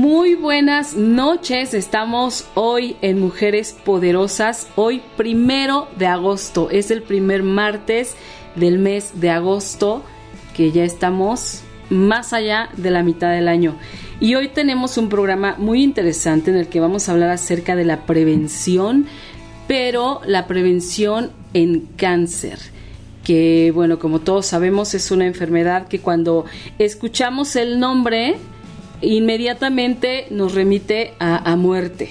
Muy buenas noches, estamos hoy en Mujeres Poderosas, hoy primero de agosto, es el primer martes del mes de agosto, que ya estamos más allá de la mitad del año. Y hoy tenemos un programa muy interesante en el que vamos a hablar acerca de la prevención, pero la prevención en cáncer que bueno, como todos sabemos es una enfermedad que cuando escuchamos el nombre, inmediatamente nos remite a, muerte.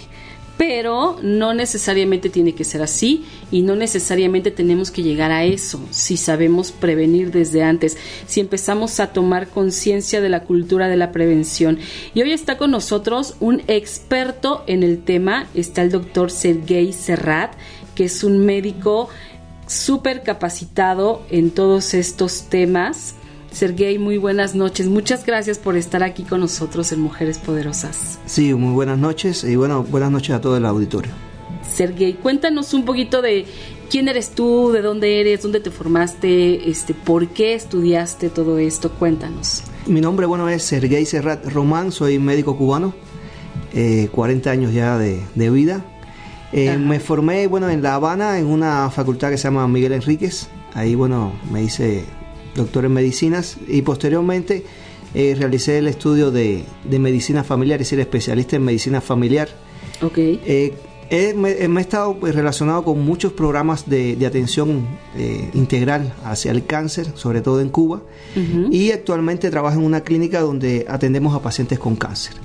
Pero no necesariamente tiene que ser así y no necesariamente tenemos que llegar a eso si sabemos prevenir desde antes, si empezamos a tomar conciencia de la cultura de la prevención. Y hoy está con nosotros un experto en el tema, está el doctor Sergei Serrat, que es un médico súper capacitado en todos estos temas Sergey, muy buenas noches. Muchas gracias por estar aquí con nosotros en Mujeres Poderosas. Sí, muy buenas noches y bueno, buenas noches a todo el auditorio. Sergey, cuéntanos un poquito de quién eres tú, de dónde eres, dónde te formaste, este, por qué estudiaste todo esto. Cuéntanos. Mi nombre, bueno, es Sergey Serrat Román, soy médico cubano, 40 eh, años ya de, vida. Eh, me formé, bueno, en La Habana, en una facultad que se llama Miguel Enríquez. Ahí, bueno, me hice doctor en medicinas, y posteriormente eh, realicé el estudio de, medicina familiar, es decir, especialista en medicina familiar. Ok. Eh, me, he estado pues, relacionado con muchos programas de, atención eh, integral hacia el cáncer, sobre todo en Cuba, y actualmente trabajo en una clínica donde atendemos a pacientes con cáncer.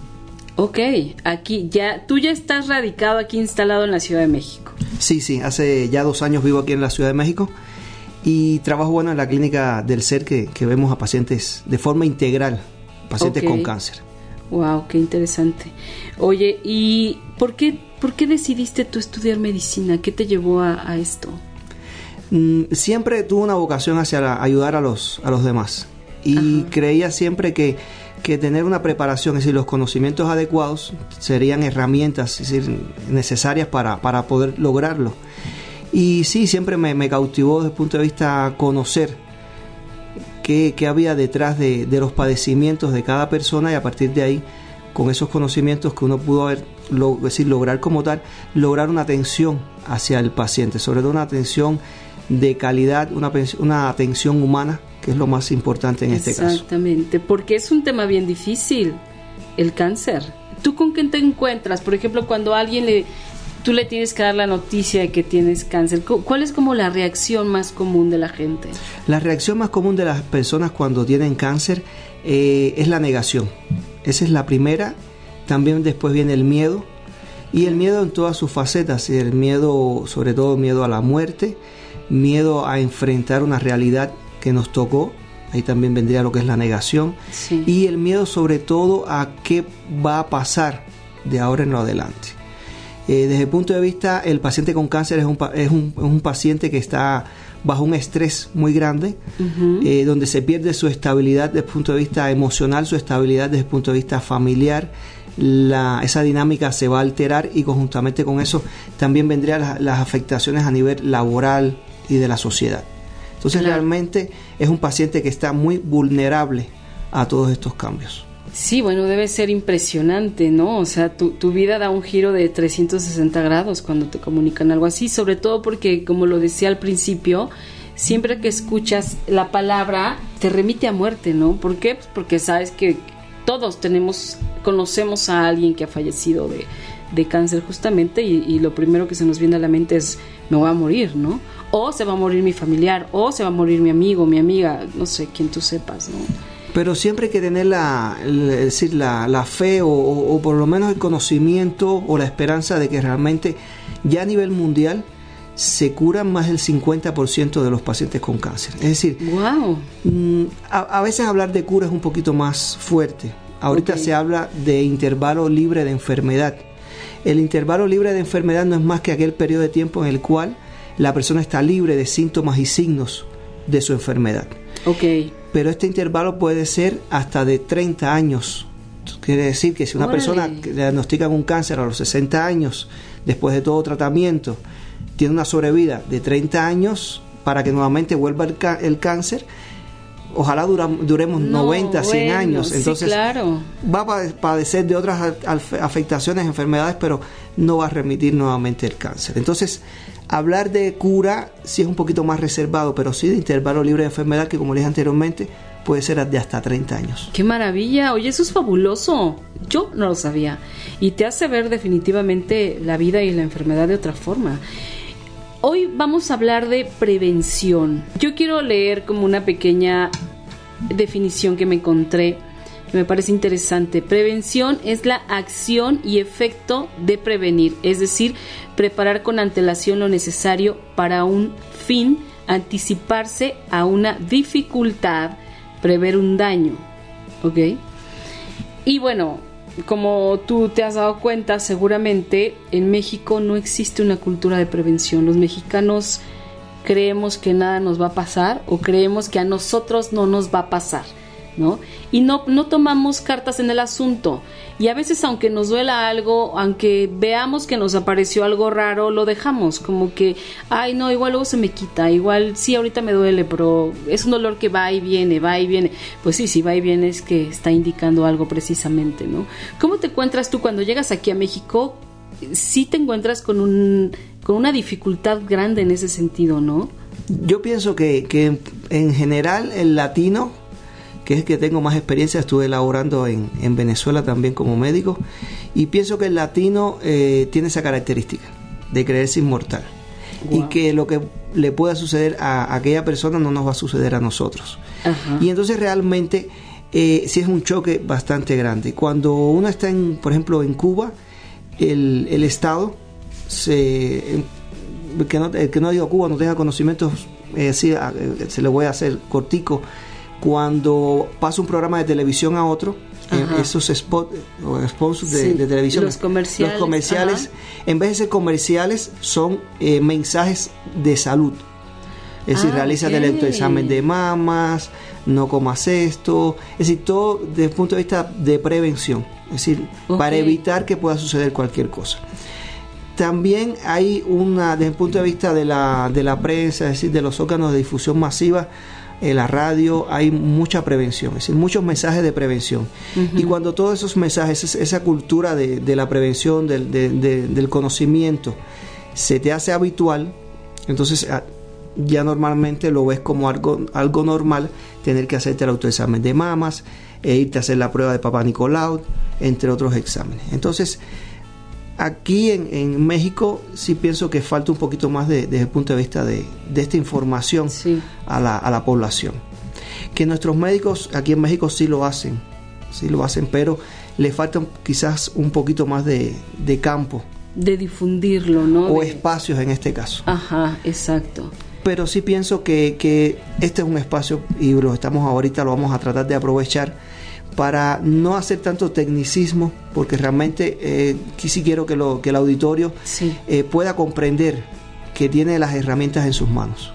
Ok, aquí ya, tú ya estás radicado aquí instalado en la Ciudad de México. Sí, sí, hace ya dos años vivo aquí en la Ciudad de México y trabajo bueno en la clínica del ser que, vemos a pacientes de forma integral, pacientes con cáncer. Wow, qué interesante. Oye, ¿y por qué, por qué decidiste tú estudiar medicina? ¿Qué te llevó a, esto? Mm, siempre tuve una vocación hacia ayudar a los, a los demás. Y creía siempre que, que, tener una preparación, es decir, los conocimientos adecuados serían herramientas es decir, necesarias para, para poder lograrlo. Y sí, siempre me, cautivó desde el punto de vista conocer qué, había detrás de, los padecimientos de cada persona y a partir de ahí, con esos conocimientos que uno pudo haber, decir, lograr como tal, lograr una atención hacia el paciente, sobre todo una atención de calidad, una, una atención humana, que es lo más importante en este caso. Exactamente, porque es un tema bien difícil, el cáncer. ¿Tú con quién te encuentras? Por ejemplo, cuando alguien le, tú le tienes que dar la noticia de que tienes cáncer. ¿Cuál es como la reacción más común de la gente? La reacción más común de las personas cuando tienen cáncer eh, es la negación. Esa es la primera. También después viene el miedo. Y el miedo en todas sus facetas. El miedo, sobre todo miedo a la muerte, miedo a enfrentar una realidad que nos tocó. Ahí también vendría lo que es la negación. Y el miedo sobre todo a qué va a pasar de ahora en lo adelante. Eh, desde el punto de vista, el paciente con cáncer es un, es un, paciente que está bajo un estrés muy grande, eh, donde se pierde su estabilidad desde el punto de vista emocional, su estabilidad desde el punto de vista familiar, esa dinámica se va a alterar y conjuntamente con eso también vendrían las, afectaciones a nivel laboral y de la sociedad. Entonces realmente es un paciente que está muy vulnerable a todos estos cambios. Sí, bueno, debe ser impresionante, ¿no? O sea, tu, tu, vida da un giro de 360 grados cuando te comunican algo así, sobre todo porque, como lo decía al principio, siempre que escuchas la palabra te remite a muerte, ¿no? ¿Por qué? Pues porque sabes que todos tenemos, conocemos a alguien que ha fallecido de, de cáncer justamente y, y, lo primero que se nos viene a la mente es me voy a morir, ¿no? O se va a morir mi familiar, o se va a morir mi amigo, mi amiga, no sé, quien tú sepas, ¿no? Pero siempre hay que tener la, decir, la, la fe o, por lo menos el conocimiento o la esperanza de que realmente ya a nivel mundial se curan más del 50% de los pacientes con cáncer. Es decir, wow. Mm, a, veces hablar de cura es un poquito más fuerte. Ahorita se habla de intervalo libre de enfermedad. El intervalo libre de enfermedad no es más que aquel periodo de tiempo en el cual la persona está libre de síntomas y signos de su enfermedad. Ok. Pero este intervalo puede ser hasta de 30 años. Quiere decir que si una persona le diagnostica un cáncer a los 60 años, después de todo tratamiento, tiene una sobrevida de 30 años para que nuevamente vuelva el, cáncer, ojalá duremos 90, 100 años. Entonces claro. va a padecer de otras afectaciones, enfermedades, pero no va a remitir nuevamente el cáncer. Entonces, hablar de cura sí es un poquito más reservado, pero sí de intervalo libre de enfermedad, que como le dije anteriormente, puede ser de hasta 30 años. ¡Qué maravilla! Oye, eso es fabuloso. Yo no lo sabía. Y te hace ver definitivamente la vida y la enfermedad de otra forma. Hoy vamos a hablar de prevención. Yo quiero leer como una pequeña definición que me encontré me parece interesante. Prevención es la acción y efecto de prevenir, es decir, preparar con antelación lo necesario para un fin, anticiparse a una dificultad, prever un daño. ¿Ok? Y bueno, como tú te has dado cuenta, seguramente en México no existe una cultura de prevención. Los mexicanos creemos que nada nos va a pasar o creemos que a nosotros no nos va a pasar. ¿No? Y no, no tomamos cartas en el asunto. Y a veces aunque nos duela algo, aunque veamos que nos apareció algo raro, lo dejamos, como que, ay no, igual luego se me quita, igual sí, ahorita me duele, pero es un dolor que va y viene, va y viene. Pues sí, si va y viene es que está indicando algo precisamente, ¿no? ¿Cómo te encuentras tú cuando llegas aquí a México? Sí te encuentras con, un, con una dificultad grande en ese sentido, ¿no? Yo pienso que, que en general el latino que es que tengo más experiencia, estuve laborando en, en Venezuela también como médico y pienso que el latino eh, tiene esa característica de creerse inmortal y que lo que le pueda suceder a, aquella persona no nos va a suceder a nosotros. Y entonces realmente eh, sí es un choque bastante grande. Cuando uno está, en, por ejemplo, en Cuba, el, el Estado, se, que no, el que no ha ido a Cuba no tenga conocimientos, eh, se le voy a hacer cortico, cuando pasa un programa de televisión a otro, eh, esos spots o spots de, televisión, los comerciales, los comerciales en vez de ser comerciales, son eh, mensajes de salud. Es decir, ah, realiza el examen de mamas, no comas esto, es decir, todo desde el punto de vista de prevención, es decir, para evitar que pueda suceder cualquier cosa. También hay una, desde el punto de vista de la, de la prensa, es decir, de los órganos de difusión masiva, en la radio hay mucha prevención, es decir, muchos mensajes de prevención. Y cuando todos esos mensajes, esa cultura de, la prevención, del, conocimiento, se te hace habitual, entonces ah, ya normalmente lo ves como algo, algo normal tener que hacerte el autoexamen de mamas, e irte a hacer la prueba de Papá Nicolau, entre otros exámenes. Entonces, Aquí en, México sí pienso que falta un poquito más de, desde el punto de vista de, esta información a, la, población. Que nuestros médicos aquí en México sí lo hacen, sí lo hacen, pero le falta quizás un poquito más de, campo. De difundirlo, ¿no? O espacios en este caso. Ajá, exacto. Pero sí pienso que, que este es un espacio y lo estamos ahorita, lo vamos a tratar de aprovechar para no hacer tanto tecnicismo, porque realmente eh, sí quiero que, lo, que el auditorio eh, pueda comprender que tiene las herramientas en sus manos.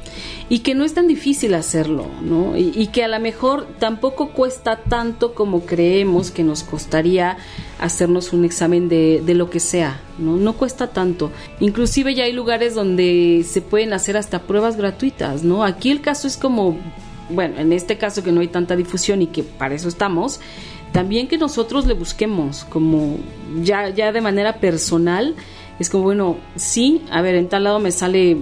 Y que no es tan difícil hacerlo, ¿no? Y, que a lo mejor tampoco cuesta tanto como creemos que nos costaría hacernos un examen de, de lo que sea, ¿no? No cuesta tanto. Inclusive ya hay lugares donde se pueden hacer hasta pruebas gratuitas, ¿no? Aquí el caso es como bueno, en este caso que no hay tanta difusión y que para eso estamos, también que nosotros le busquemos como ya, ya de manera personal, es como, bueno, sí, a ver, en tal lado me sale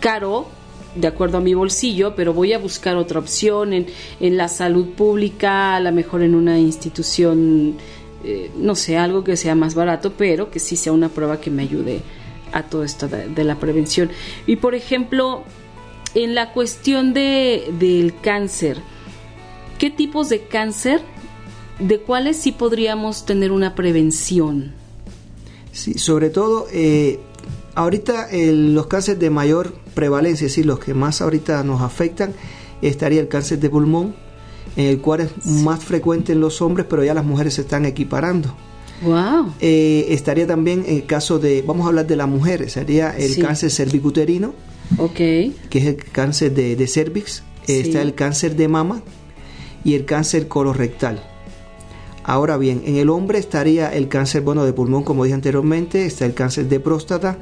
caro, de acuerdo a mi bolsillo, pero voy a buscar otra opción en, en la salud pública, a lo mejor en una institución, eh, no sé, algo que sea más barato, pero que sí sea una prueba que me ayude a todo esto de la prevención. Y por ejemplo, en la cuestión de, del cáncer, ¿qué tipos de cáncer, de cuáles sí podríamos tener una prevención? Sí, sobre todo, eh, ahorita los cánceres de mayor prevalencia, es decir, los que más ahorita nos afectan, estaría el cáncer de pulmón, el cual es más frecuente en los hombres, pero ya las mujeres se están equiparando. Wow. Eh, estaría también el caso de, vamos a hablar de las mujeres, sería el cáncer cervicuterino, okay. que es el cáncer de, de cervix, está el cáncer de mama y el cáncer colorectal. Ahora bien, en el hombre estaría el cáncer, bueno, de pulmón, como dije anteriormente, está el cáncer de próstata,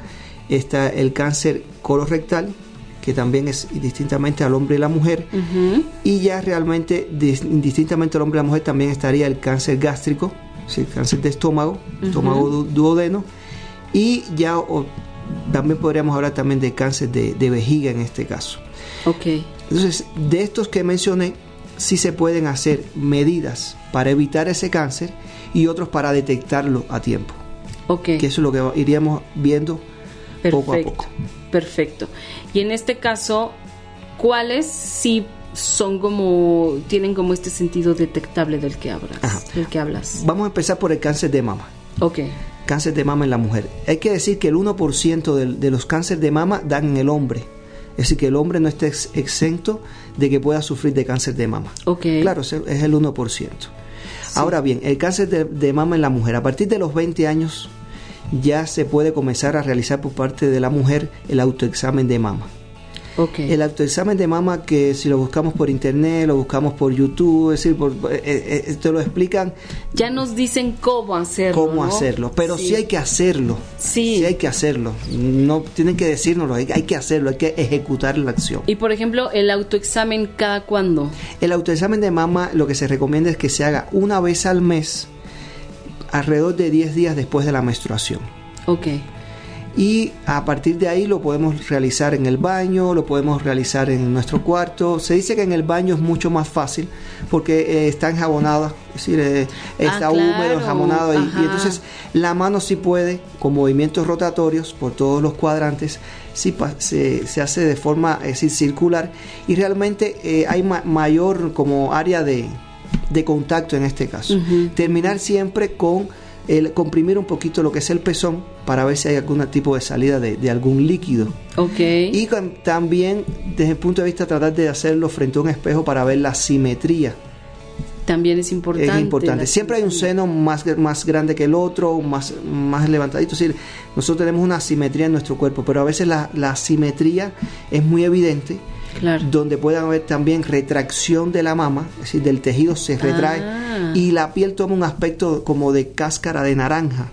está el cáncer colorectal, que también es distintamente al hombre y la mujer, y ya realmente, indistintamente al hombre y la mujer, también estaría el cáncer gástrico, el cáncer de estómago, estómago duodeno, y ya también podríamos hablar también de cáncer de, de vejiga en este caso. Ok. Entonces, de estos que mencioné, sí se pueden hacer medidas para evitar ese cáncer y otros para detectarlo a tiempo. Ok. Que eso es lo que iríamos viendo poco a poco. Perfecto. Y en este caso, ¿cuáles sí son como tienen como este sentido detectable del que hablas, del que hablas? Vamos a empezar por el cáncer de mama. Ok. Cáncer de mama en la mujer. Hay que decir que el 1% de, de los cánceres de mama dan en el hombre. Es decir, que el hombre no esté exento de que pueda sufrir de cáncer de mama. Okay. Claro, es el 1%. Ahora bien, el cáncer de, mama en la mujer, a partir de los 20 años ya se puede comenzar a realizar por parte de la mujer el autoexamen de mama. El autoexamen de mama que si lo buscamos por internet, lo buscamos por YouTube, es decir, por, eh, eh, eh, te lo explican. Ya nos dicen cómo hacerlo. Cómo hacerlo, pero sí. hay que hacerlo. Sí. sí. hay que hacerlo. No tienen que decírnoslo, hay, hay, que hacerlo, hay que ejecutar la acción. Y por ejemplo, el autoexamen cada cuándo? El autoexamen de mama lo que se recomienda es que se haga una vez al mes, alrededor de 10 días después de la menstruación. Ok y a partir de ahí lo podemos realizar en el baño, lo podemos realizar en nuestro cuarto. Se dice que en el baño es mucho más fácil porque eh, está enjabonada, es decir, eh, está ah, húmedo, enjabonado y, y, entonces la mano sí puede, con movimientos rotatorios por todos los cuadrantes, sí se, se hace de forma es decir, circular y realmente eh, hay ma mayor como área de, de, contacto en este caso. Uh -huh. Terminar siempre con el comprimir un poquito lo que es el pezón para ver si hay algún tipo de salida de, de algún líquido. Okay. Y con, también desde el punto de vista tratar de hacerlo frente a un espejo para ver la simetría. También es importante. Es importante. Siempre hay un seno más, más grande que el otro, más, más levantadito. Es decir, nosotros tenemos una simetría en nuestro cuerpo, pero a veces la, la simetría es muy evidente. Claro. donde puede haber también retracción de la mama, es decir, del tejido se retrae ah. y la piel toma un aspecto como de cáscara de naranja.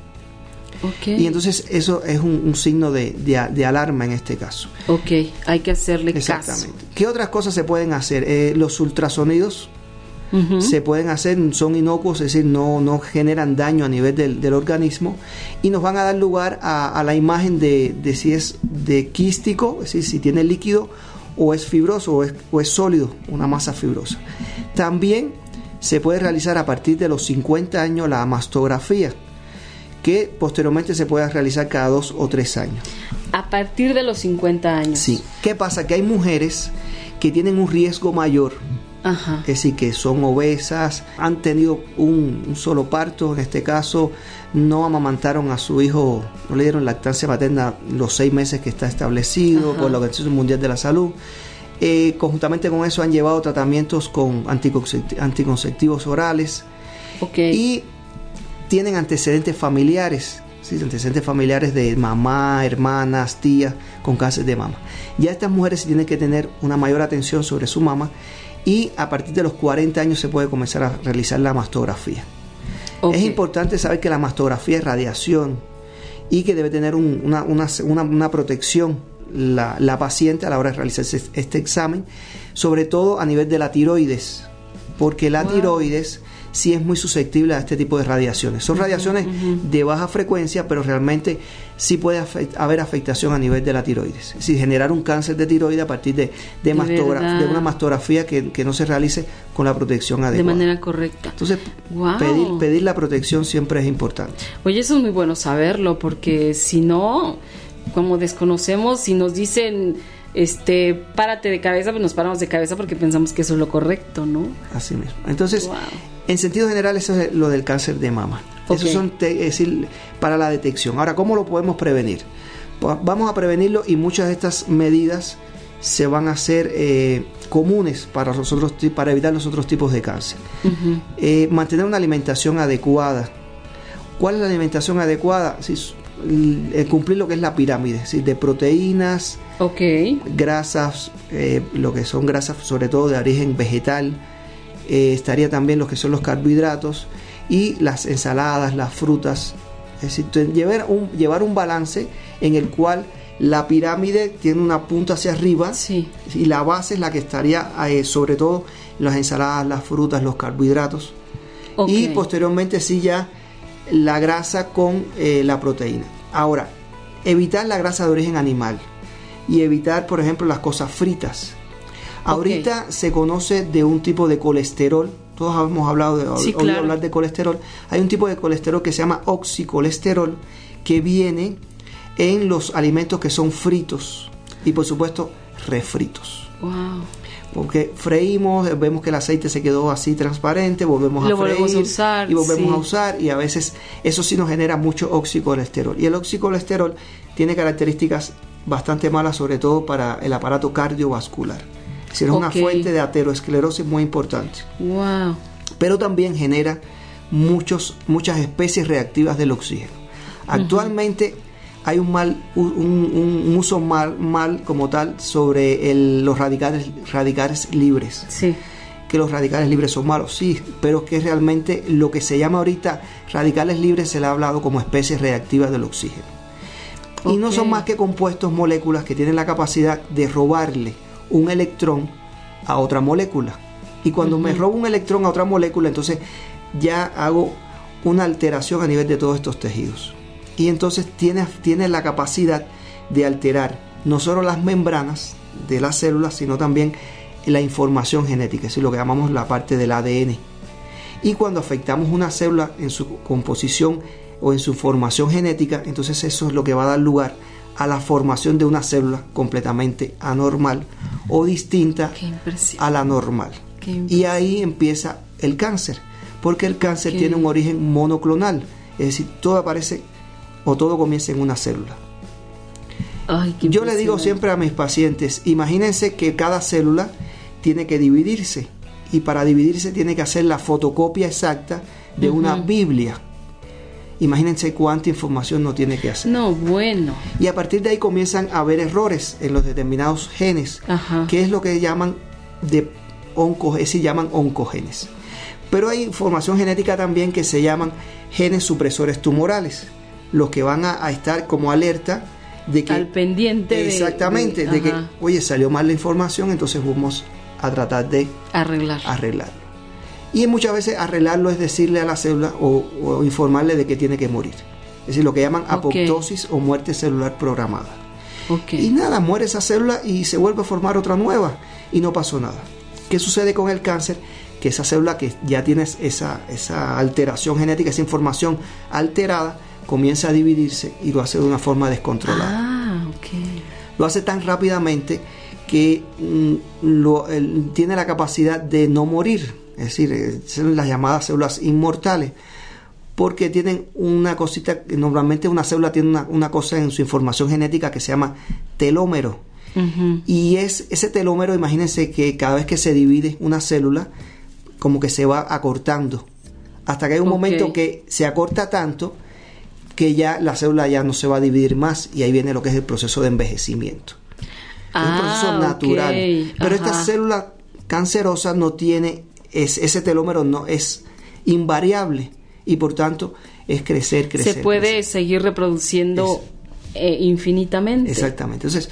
Okay. Y entonces eso es un, un signo de, de, de, alarma en este caso. Ok, hay que hacerle Exactamente. caso. ¿Qué otras cosas se pueden hacer? Eh, los ultrasonidos uh -huh. se pueden hacer, son inocuos, es decir, no, no generan daño a nivel del, del organismo y nos van a dar lugar a, a la imagen de, de si es de quístico, es decir, si tiene líquido o es fibroso o es, o es, sólido, una masa fibrosa. También se puede realizar a partir de los 50 años la mastografía, que posteriormente se puede realizar cada dos o tres años. A partir de los 50 años. Sí. ¿Qué pasa? Que hay mujeres que tienen un riesgo mayor. Ajá. Es decir, que son obesas, han tenido un, un solo parto, en este caso, no amamantaron a su hijo, no le dieron lactancia materna los seis meses que está establecido Ajá. por la Organización Mundial de la Salud. Eh, conjuntamente con eso han llevado tratamientos con anticonceptivos orales okay. y tienen antecedentes familiares, ¿sí? antecedentes familiares de mamá, hermanas, tías con cáncer de mama. Ya estas mujeres tienen que tener una mayor atención sobre su mama y a partir de los 40 años se puede comenzar a realizar la mastografía. Okay. Es importante saber que la mastografía es radiación y que debe tener un, una, una, una, una, protección la, la, paciente a la hora de realizarse este examen, sobre todo a nivel de la tiroides, porque la wow. tiroides sí es muy susceptible a este tipo de radiaciones. Son radiaciones uh -huh. de baja frecuencia, pero realmente sí puede afect haber afectación a nivel de la tiroides. Es decir, generar un cáncer de tiroides a partir de, de, de, de una mastografía que, que, no se realice con la protección adecuada. De manera correcta. Entonces, wow. pedir, pedir la protección siempre es importante. Oye, eso es muy bueno saberlo, porque si no, como desconocemos, si nos dicen este, párate de cabeza, pues nos paramos de cabeza porque pensamos que eso es lo correcto, ¿no? Así mismo. Entonces, en sentido general, eso es lo del cáncer de mama. Eso son, es decir, para la detección. Ahora, ¿cómo lo podemos prevenir? Pues vamos a prevenirlo y muchas de estas medidas se van a hacer eh, comunes para, nosotros, para evitar los otros tipos de cáncer. Eh, mantener una alimentación adecuada. ¿Cuál es la alimentación adecuada? Cumplir lo que es la pirámide, de proteínas, grasas, eh, lo que son grasas sobre todo de origen vegetal, estaría también lo que son los carbohidratos y las ensaladas, las frutas. Es decir, llevar un, llevar un balance en el cual la pirámide tiene una punta hacia arriba y la base es la que estaría eh, sobre todo las ensaladas, las frutas, los carbohidratos. Y posteriormente sí ya la grasa con eh, la proteína. Ahora, evitar la grasa de origen animal y evitar, por ejemplo, las cosas fritas. Ahorita se conoce de un tipo de colesterol, todos hemos hablado de hablar de colesterol. Hay un tipo de colesterol que se llama oxicolesterol que viene en los alimentos que son fritos y por supuesto refritos. Wow. Porque freímos, vemos que el aceite se quedó así transparente, volvemos a freír usar, y volvemos a usar y a veces eso sí nos genera mucho oxicolesterol. Y el oxicolesterol tiene características bastante malas, sobre todo para el aparato cardiovascular. Es decir, es una fuente de aterosclerosis muy importante. Wow. Pero también genera muchos, muchas especies reactivas del oxígeno. Actualmente hay un mal un, uso mal, mal como tal sobre los radicales radicales libres. Sí. Que los radicales libres son malos sí pero que realmente lo que se llama ahorita radicales libres se le ha hablado como especies reactivas del oxígeno. Y no son más que compuestos moléculas que tienen la capacidad de robarle un electrón a otra molécula. Y cuando me robo un electrón a otra molécula entonces ya hago una alteración a nivel de todos estos tejidos y entonces tiene, tiene la capacidad de alterar no solo las membranas de las células, sino también la información genética, es lo que llamamos la parte del ADN. Y cuando afectamos una célula en su composición o en su formación genética, entonces eso es lo que va a dar lugar a la formación de una célula completamente anormal o distinta a la normal. Y ahí empieza el cáncer, porque el cáncer tiene un origen monoclonal, es decir, todo aparece o todo comienza en una célula. Yo le digo siempre a mis pacientes, imagínense que cada célula tiene que dividirse y para dividirse tiene que hacer la fotocopia exacta de una Biblia. Imagínense cuánta información no tiene que hacer. No, bueno. Y a partir de ahí comienzan a haber errores en los determinados genes, que es lo que llaman de onco, llaman oncogenes. Pero hay información genética también que se llaman genes supresores tumorales los que van a, estar como alerta de que... Al pendiente. Exactamente, de, que, oye, salió mal la información, entonces vamos a tratar de arreglar. arreglarlo. Y muchas veces arreglarlo es decirle a la célula o, informarle de que tiene que morir. Es decir, lo que llaman apoptosis o muerte celular programada. Y nada, muere esa célula y se vuelve a formar otra nueva y no pasó nada. ¿Qué sucede con el cáncer? Que esa célula que ya tiene esa, esa alteración genética, esa información alterada, comienza a dividirse y lo hace de una forma descontrolada. Ah, Lo hace tan rápidamente que mm, tiene la capacidad de no morir, es decir, eh, son las llamadas células inmortales, porque tienen una cosita, normalmente una célula tiene una, cosa en su información genética que se llama telómero. Y es ese telómero, imagínense que cada vez que se divide una célula, como que se va acortando, hasta que hay un momento que se acorta tanto que ya la célula ya no se va a dividir más y ahí viene lo que es el proceso de envejecimiento. es un proceso ah, natural. Pero esta célula cancerosa no tiene, ese telómero no es invariable y por tanto es crecer, crecer. Se puede seguir reproduciendo eh, infinitamente. Exactamente. Entonces,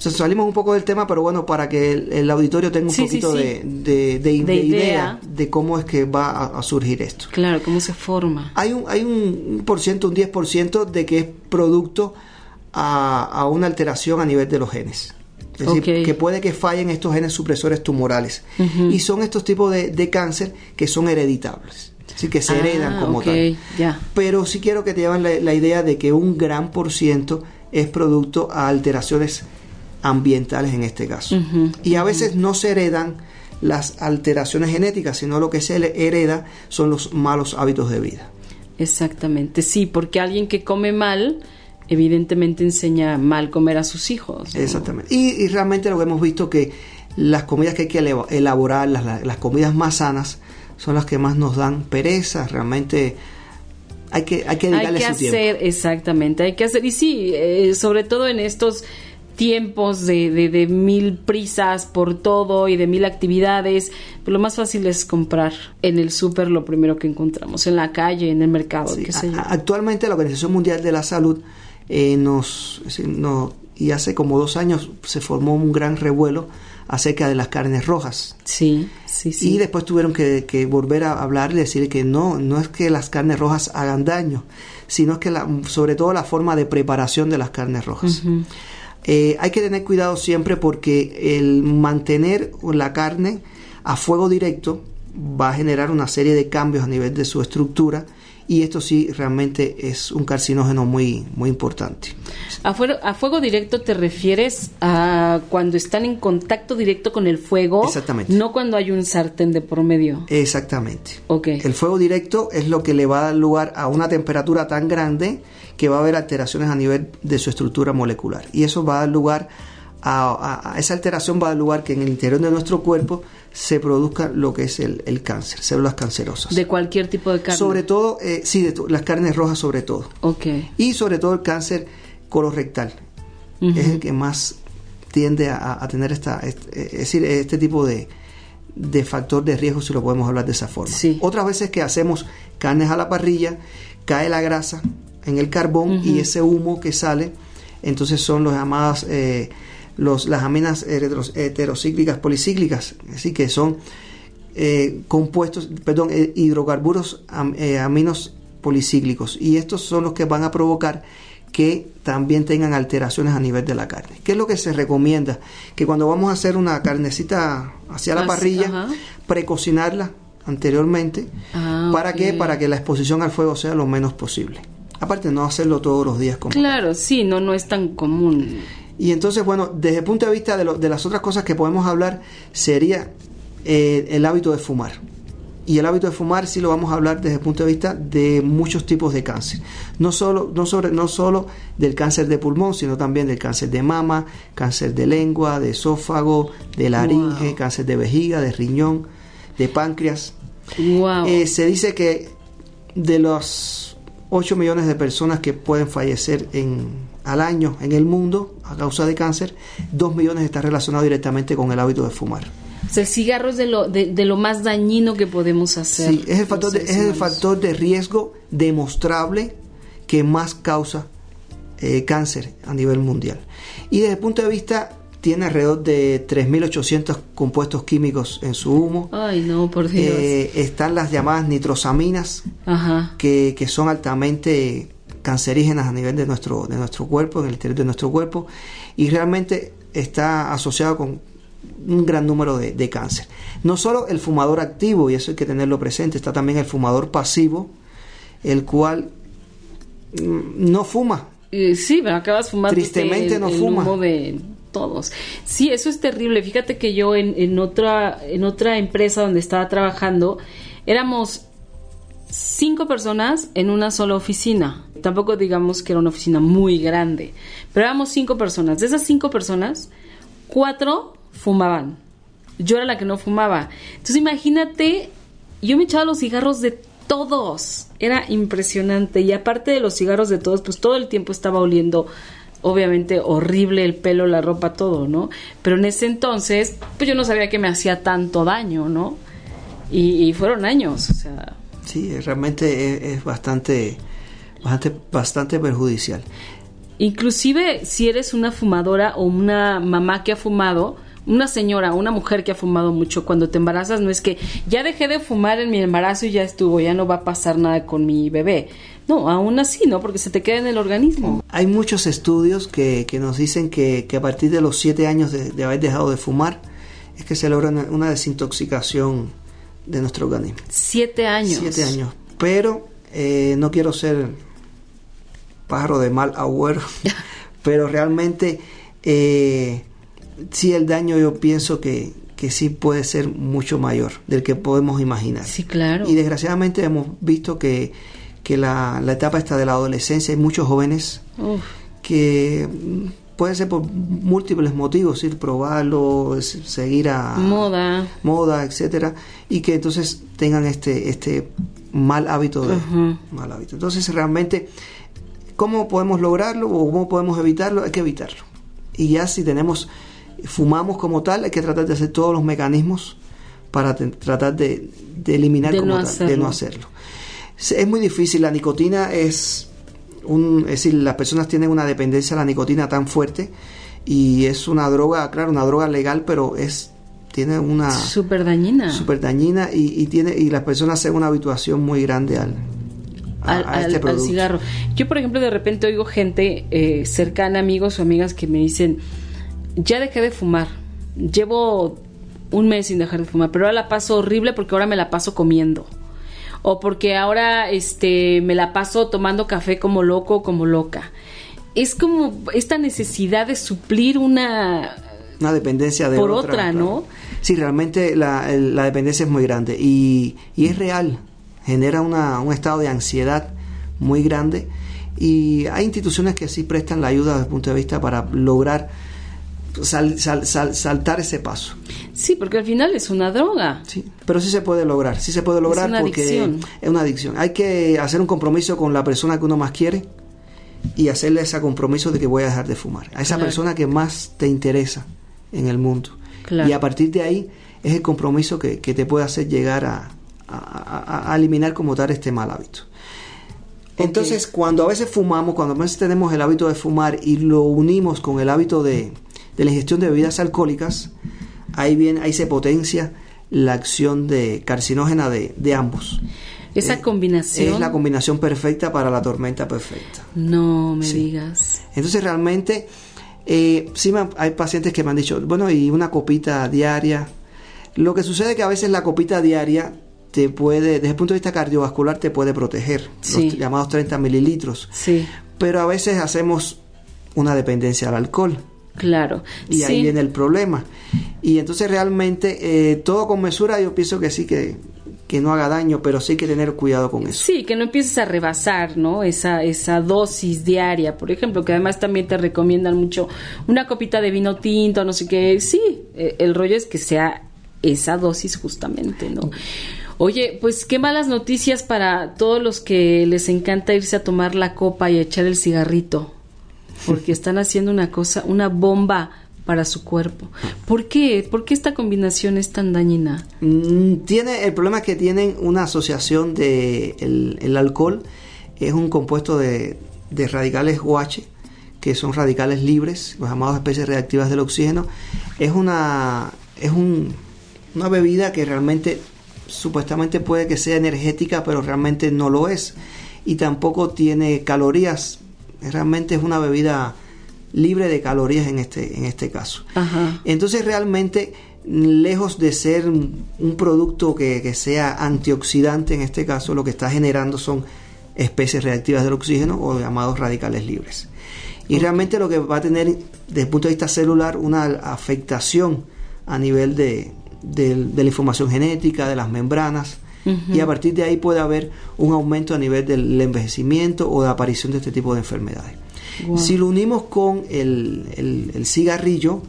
salimos un poco del tema, pero bueno, para que el, auditorio tenga un poquito De, de, idea. de cómo es que va a, surgir esto. Claro, cómo se forma. Hay un, hay un por ciento, un 10% de que es producto a, una alteración a nivel de los genes. Es decir, que puede que fallen estos genes supresores tumorales. Y son estos tipos de, cáncer que son hereditables. Es decir, que se heredan ah, como tal. Pero sí quiero que te lleven la, la idea de que un gran por ciento es producto a alteraciones ambientales en este caso. y a veces no se heredan las alteraciones genéticas, sino lo que se hereda son los malos hábitos de vida. Exactamente, sí, porque alguien que come mal, evidentemente enseña mal comer a sus hijos. Exactamente. Y, realmente lo que hemos visto que las comidas que hay que elaborar, las, comidas más sanas, son las que más nos dan pereza, realmente hay que, hay que hay que hacer, Exactamente, hay que hacer. Y sí, eh, sobre todo en estos tiempos de, de, mil prisas por todo y de mil actividades, pues lo más fácil es comprar en el súper lo primero que encontramos, en la calle, en el mercado, qué sé yo. Actualmente la Organización Mundial de la Salud eh, nos, y hace como dos años se formó un gran revuelo acerca de las carnes rojas. Sí, sí, sí. Y después tuvieron que, volver a hablar y decir que no, no es que las carnes rojas hagan daño, sino que la, sobre todo la forma de preparación de las carnes rojas. Eh, hay que tener cuidado siempre porque el mantener la carne a fuego directo va a generar una serie de cambios a nivel de su estructura y esto sí realmente es un carcinógeno muy, muy importante. A fuego, a fuego directo te refieres a cuando están en contacto directo con el fuego, Exactamente. no cuando hay un sartén de promedio. Exactamente. Okay. El fuego directo es lo que le va a dar lugar a una temperatura tan grande que va a haber alteraciones a nivel de su estructura molecular y eso va a dar lugar a, esa alteración va a dar lugar que en el interior de nuestro cuerpo se produzca lo que es el, cáncer, células cancerosas. ¿De cualquier tipo de carne? Sobre todo, eh, sí, de las carnes rojas sobre todo. Ok. Y sobre todo el cáncer colorectal. Es el que más tiende a, tener esta, este, es decir, este tipo de, de factor de riesgo, si lo podemos hablar de esa forma. Sí. Otras veces que hacemos carnes a la parrilla, cae la grasa en el carbón y ese humo que sale, entonces son los llamadas... Eh, las aminas heterocíclicas policíclicas, así que son eh, compuestos, perdón, eh, hidrocarburos eh, aminos policíclicos y estos son los que van a provocar que también tengan alteraciones a nivel de la carne. ¿Qué es lo que se recomienda? Que cuando vamos a hacer una carnecita hacia la parrilla, precocinarla anteriormente. Ah, ¿Para qué? Para que la exposición al fuego sea lo menos posible. Aparte, no hacerlo todos los días como. Claro, sí, no, no es tan común. Y entonces, bueno, desde el punto de vista de, de las otras cosas que podemos hablar, sería eh, el hábito de fumar. Y el hábito de fumar sí lo vamos a hablar desde el punto de vista de muchos tipos de cáncer. No solo, no sobre, no solo del cáncer de pulmón, sino también del cáncer de mama, cáncer de lengua, de esófago, de laringe, cáncer de vejiga, de riñón, de páncreas. Eh, se dice que de los 8 millones de personas que pueden fallecer en, al año en el mundo a causa de cáncer, 2 millones está relacionado directamente con el hábito de fumar. O sea, el cigarro es de lo, de, lo más dañino que podemos hacer. Sí, es el, factor de, es el factor de riesgo demostrable que más causa eh, cáncer a nivel mundial. Y desde el punto de vista tiene alrededor de 3.800 compuestos químicos en su humo. Ay, no, por Dios. Eh, están las llamadas nitrosaminas, Que, que, son altamente cancerígenas a nivel de nuestro, de nuestro cuerpo, en el interior de nuestro cuerpo, y realmente está asociado con un gran número de, cáncer. No solo el fumador activo, y eso hay que tenerlo presente, está también el fumador pasivo, el cual mm, no fuma. Sí, pero acabas fumando. Tristemente no fuma. de todos. Sí, eso es terrible. Fíjate que yo en, en, otra, en otra empresa donde estaba trabajando, éramos cinco personas en una sola oficina. Tampoco digamos que era una oficina muy grande, pero éramos cinco personas. De esas cinco personas, cuatro fumaban. Yo era la que no fumaba. Entonces imagínate, yo me echaba los cigarros de todos. Era impresionante. Y aparte de los cigarros de todos, pues todo el tiempo estaba oliendo obviamente horrible el pelo, la ropa, todo, ¿no? Pero en ese entonces, pues yo no sabía que me hacía tanto daño, ¿no? Y, y fueron años, o sea, Sí, realmente es, bastante, bastante, bastante perjudicial. Inclusive si eres una fumadora o una mamá que ha fumado, una señora, una mujer que ha fumado mucho, cuando te embarazas no es que ya dejé de fumar en mi embarazo y ya estuvo, ya no va a pasar nada con mi bebé. No, aún así, ¿no? Porque se te queda en el organismo. Hay muchos estudios que, que nos dicen que, que, a partir de los siete años de, de, haber dejado de fumar es que se logra una desintoxicación de nuestro organismo. Siete años. Siete años. Pero eh, no quiero ser pájaro de mal agüero, pero realmente eh, sí el daño yo pienso que, que sí puede ser mucho mayor del que podemos imaginar. Sí, claro. Y desgraciadamente hemos visto que, que la, la etapa esta de la adolescencia hay muchos jóvenes Uf, que puede ser por múltiples motivos, ir probarlo, seguir a moda. moda, etcétera, y que entonces tengan este este mal hábito de mal hábito. Entonces realmente cómo podemos lograrlo o cómo podemos evitarlo, hay que evitarlo. Y ya si tenemos fumamos como tal, hay que tratar de hacer todos los mecanismos para tratar de, de eliminar De como no tal, de hacerlo. no hacerlo. Es muy difícil, la nicotina es un, es decir, las personas tienen una dependencia a la nicotina tan fuerte y es una droga, claro, una droga legal, pero es tiene una Súper dañina. súper dañina y, y tiene y las personas hacen una habituación muy grande al a, al, a al- este al cigarro. Yo, por ejemplo, de repente oigo gente eh, cercana, amigos o amigas que me dicen, ya dejé de fumar, llevo un mes sin dejar de fumar, pero ahora la paso horrible porque ahora me la paso comiendo. O porque ahora este, me la paso tomando café como loco o como loca. Es como esta necesidad de suplir una... Una dependencia de Por otra. ¿no? Sí, realmente la, el- la dependencia es muy grande y, y es real. Genera una, un estado de ansiedad muy grande y hay instituciones que sí prestan la ayuda desde el punto de vista para lograr sal- sal- sal- saltar ese paso. Sí, porque al final es una droga. Sí, pero sí se puede lograr, sí se puede lograr una porque adicción. es una adicción. Hay que hacer un compromiso con la persona que uno más quiere y hacerle ese compromiso de que voy a dejar de fumar. A esa Claro. persona que más te interesa en el mundo. Claro. Y a partir de ahí es el compromiso que, que te puede hacer llegar a, a- a- a eliminar como tal este mal hábito. Entonces, cuando a veces fumamos, cuando a veces tenemos el hábito de fumar y lo unimos con el hábito de, de la ingestión de bebidas alcohólicas, ahí viene, ahí se potencia la acción de carcinógena de, de ambos. Esa Eh, combinación... Es la combinación perfecta para la tormenta perfecta. No me Sí. digas. Entonces realmente eh, sí me hay pacientes que me han dicho, bueno, y una copita diaria. Lo que sucede es que a veces la copita diaria te puede, desde el punto de vista cardiovascular, te puede proteger, Sí. los llamados 30 mililitros. Sí, Pero a veces hacemos una dependencia al alcohol claro. y ahí viene el problema. Y entonces realmente eh, todo con mesura yo pienso que sí que, que no haga daño, pero sí hay que tener cuidado con eso. Sí, que no empieces a rebasar, ¿no? Esa, esa dosis diaria, por ejemplo, que además también te recomiendan mucho una copita de vino tinto, no sé qué. Sí, eh, el rollo es que sea esa dosis justamente, ¿no? Oye, pues qué malas noticias para todos los que les encanta irse a tomar la copa y a echar el cigarrito, porque están haciendo una cosa, una bomba para su cuerpo. ¿Por qué? ¿Por qué esta combinación es tan dañina? Mm, Tiene, el problema que tienen una asociación de el, alcohol, es un compuesto de, radicales OH, que son radicales libres, los llamados especies reactivas del oxígeno. Es una, es un- una bebida que realmente supuestamente puede que sea energética, pero realmente no lo es. Y tampoco tiene calorías. Realmente es una bebida libre de calorías en este, en este caso. Ajá. Entonces realmente, lejos de ser un producto que, que sea antioxidante en este caso, lo que está generando son especies reactivas del oxígeno o llamados radicales libres. Y realmente lo que va a tener desde el punto de vista celular una afectación a nivel de, de- de la información genética, de las membranas, y a partir de ahí puede haber un aumento a nivel del envejecimiento o de aparición de este tipo de enfermedades. Si lo unimos con el, el- el cigarrillo,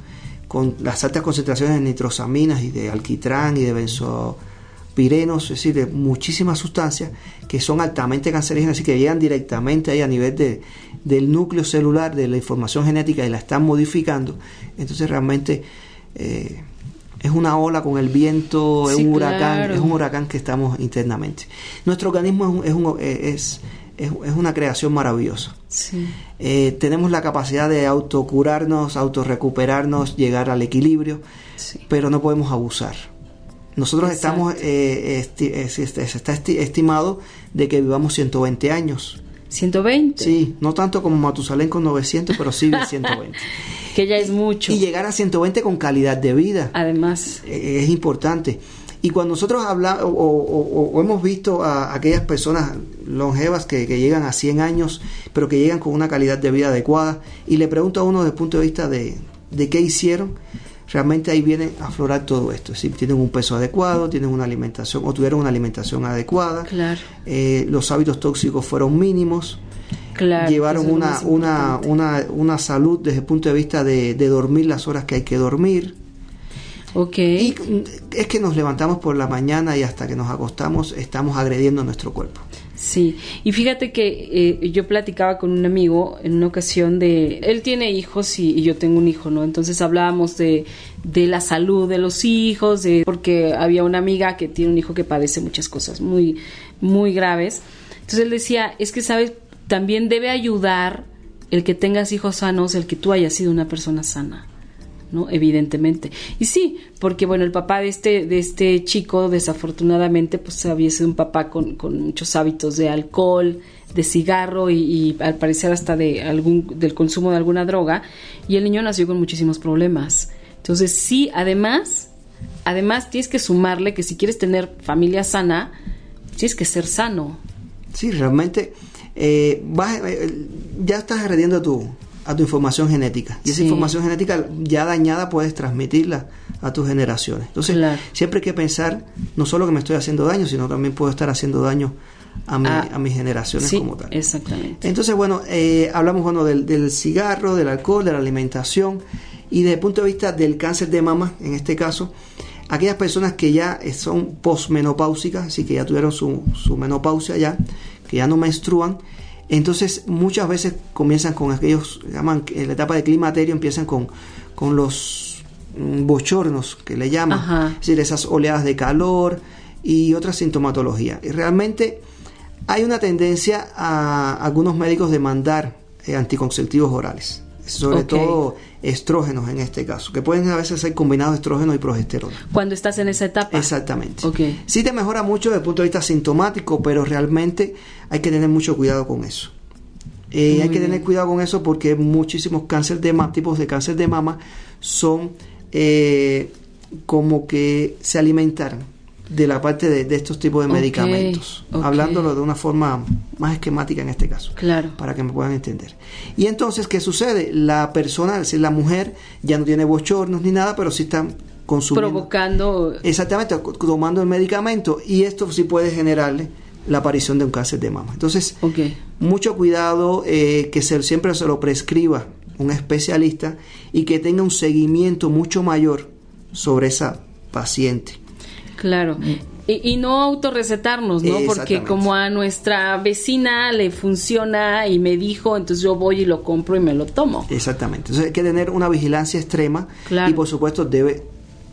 con las altas concentraciones de nitrosaminas y de alquitrán y de benzopirenos, es decir, de muchísimas sustancias que son altamente cancerígenas y que llegan directamente ahí a nivel de, del núcleo celular, de la información genética y la están modificando, entonces realmente eh, es una ola con el viento, es un huracán, claro. es un huracán que estamos internamente. Nuestro organismo es, un- es, un- es, es, una creación maravillosa. Sí. Eh, tenemos la capacidad de autocurarnos, autorrecuperarnos, llegar al equilibrio, Sí. pero no podemos abusar. Nosotros Exacto. estamos, eh, esti- es- es- se está esti- estimado de que vivamos 120 años. 120. Sí, no tanto como Matusalén con 900, pero sí de 120. Que ya es mucho. y llegar a 120 con calidad de vida Además, eh, es importante. Y cuando nosotros hablamos o, o- o- o hemos visto a aquellas personas longevas que, que llegan a 100 años, pero que llegan con una calidad de vida adecuada, y le pregunto a uno desde el punto de vista de, de qué hicieron, realmente ahí viene a aflorar todo esto. Si tienen un peso adecuado, tienen una alimentación o tuvieron una alimentación adecuada, Claro. eh, los hábitos tóxicos fueron mínimos, Claro. llevaron una, una, una, una salud desde el punto de vista de, de dormir las horas que hay que dormir. Ok. Y mm, es que nos levantamos por la mañana y hasta que nos acostamos estamos agrediendo nuestro cuerpo. Sí, y fíjate que eh, yo platicaba con un amigo en una ocasión de, él tiene hijos y, y yo tengo un hijo, ¿no? Entonces hablábamos de, de la salud de los hijos, de, porque había una amiga que tiene un hijo que padece muchas cosas muy, muy graves. Entonces él decía, es que, ¿sabes? También debe ayudar el que tengas hijos sanos, el que tú hayas sido una persona sana. ¿No? Evidentemente. Y sí, porque bueno, el papá de este, de este chico, desafortunadamente, pues había sido un papá con, con muchos hábitos de alcohol, de cigarro y, al parecer hasta de algún, del consumo de alguna droga, y el niño nació con muchísimos problemas. Entonces, sí, además, además tienes que sumarle que si quieres tener familia sana, tienes que ser sano. Sí, realmente eh, vas, eh, ya estás agrediendo a tu, a tu información genética. Y esa Sí. información genética ya dañada puedes transmitirla a tus generaciones. Entonces, Claro. siempre hay que pensar no solo que me estoy haciendo daño, sino también puedo estar haciendo daño a, mi- Ah, a mis generaciones Sí, como tal. exactamente. Entonces, bueno, eh, hablamos bueno, del, del cigarro, del alcohol, de la alimentación y desde el punto de vista del cáncer de mama, en este caso, aquellas personas que ya son posmenopáusicas, así que ya tuvieron su, su menopausia ya, que ya no menstruan, entonces muchas veces comienzan con aquellos, llaman, en la etapa de climaterio empiezan con, con los mm, bochornos que le llaman, Ajá. es decir, esas oleadas de calor y otra sintomatología. Y realmente hay una tendencia a algunos médicos de mandar eh, anticonceptivos orales, sobre todo estrógenos en este caso, que pueden a veces ser combinados estrógeno y progesterona. Cuando estás en esa etapa. Exactamente. Ok. Sí te mejora mucho desde el punto de vista sintomático, pero realmente hay que tener mucho cuidado con eso. Eh, hay que tener cuidado con eso porque muchísimos cáncer de mama, tipos de cáncer de mama son eh, como que se alimentan de la parte de, de estos tipos de medicamentos, hablándolo de una forma más esquemática en este caso Claro. para que me puedan entender. Y entonces, ¿qué sucede? La persona, es decir, la mujer, ya no tiene bochornos ni nada, pero sí está consumiendo. Provocando. Exactamente, tomando el medicamento y esto sí puede generarle la aparición de un cáncer de mama. Entonces, mucho cuidado eh, que se, siempre se lo prescriba un especialista y que tenga un seguimiento mucho mayor sobre esa paciente. Claro. Y, y no autorrecetarnos, ¿no? Porque como a nuestra vecina le funciona y me dijo, entonces yo voy y lo compro y me lo tomo. Exactamente. Entonces hay que tener una vigilancia extrema Claro. y por supuesto debe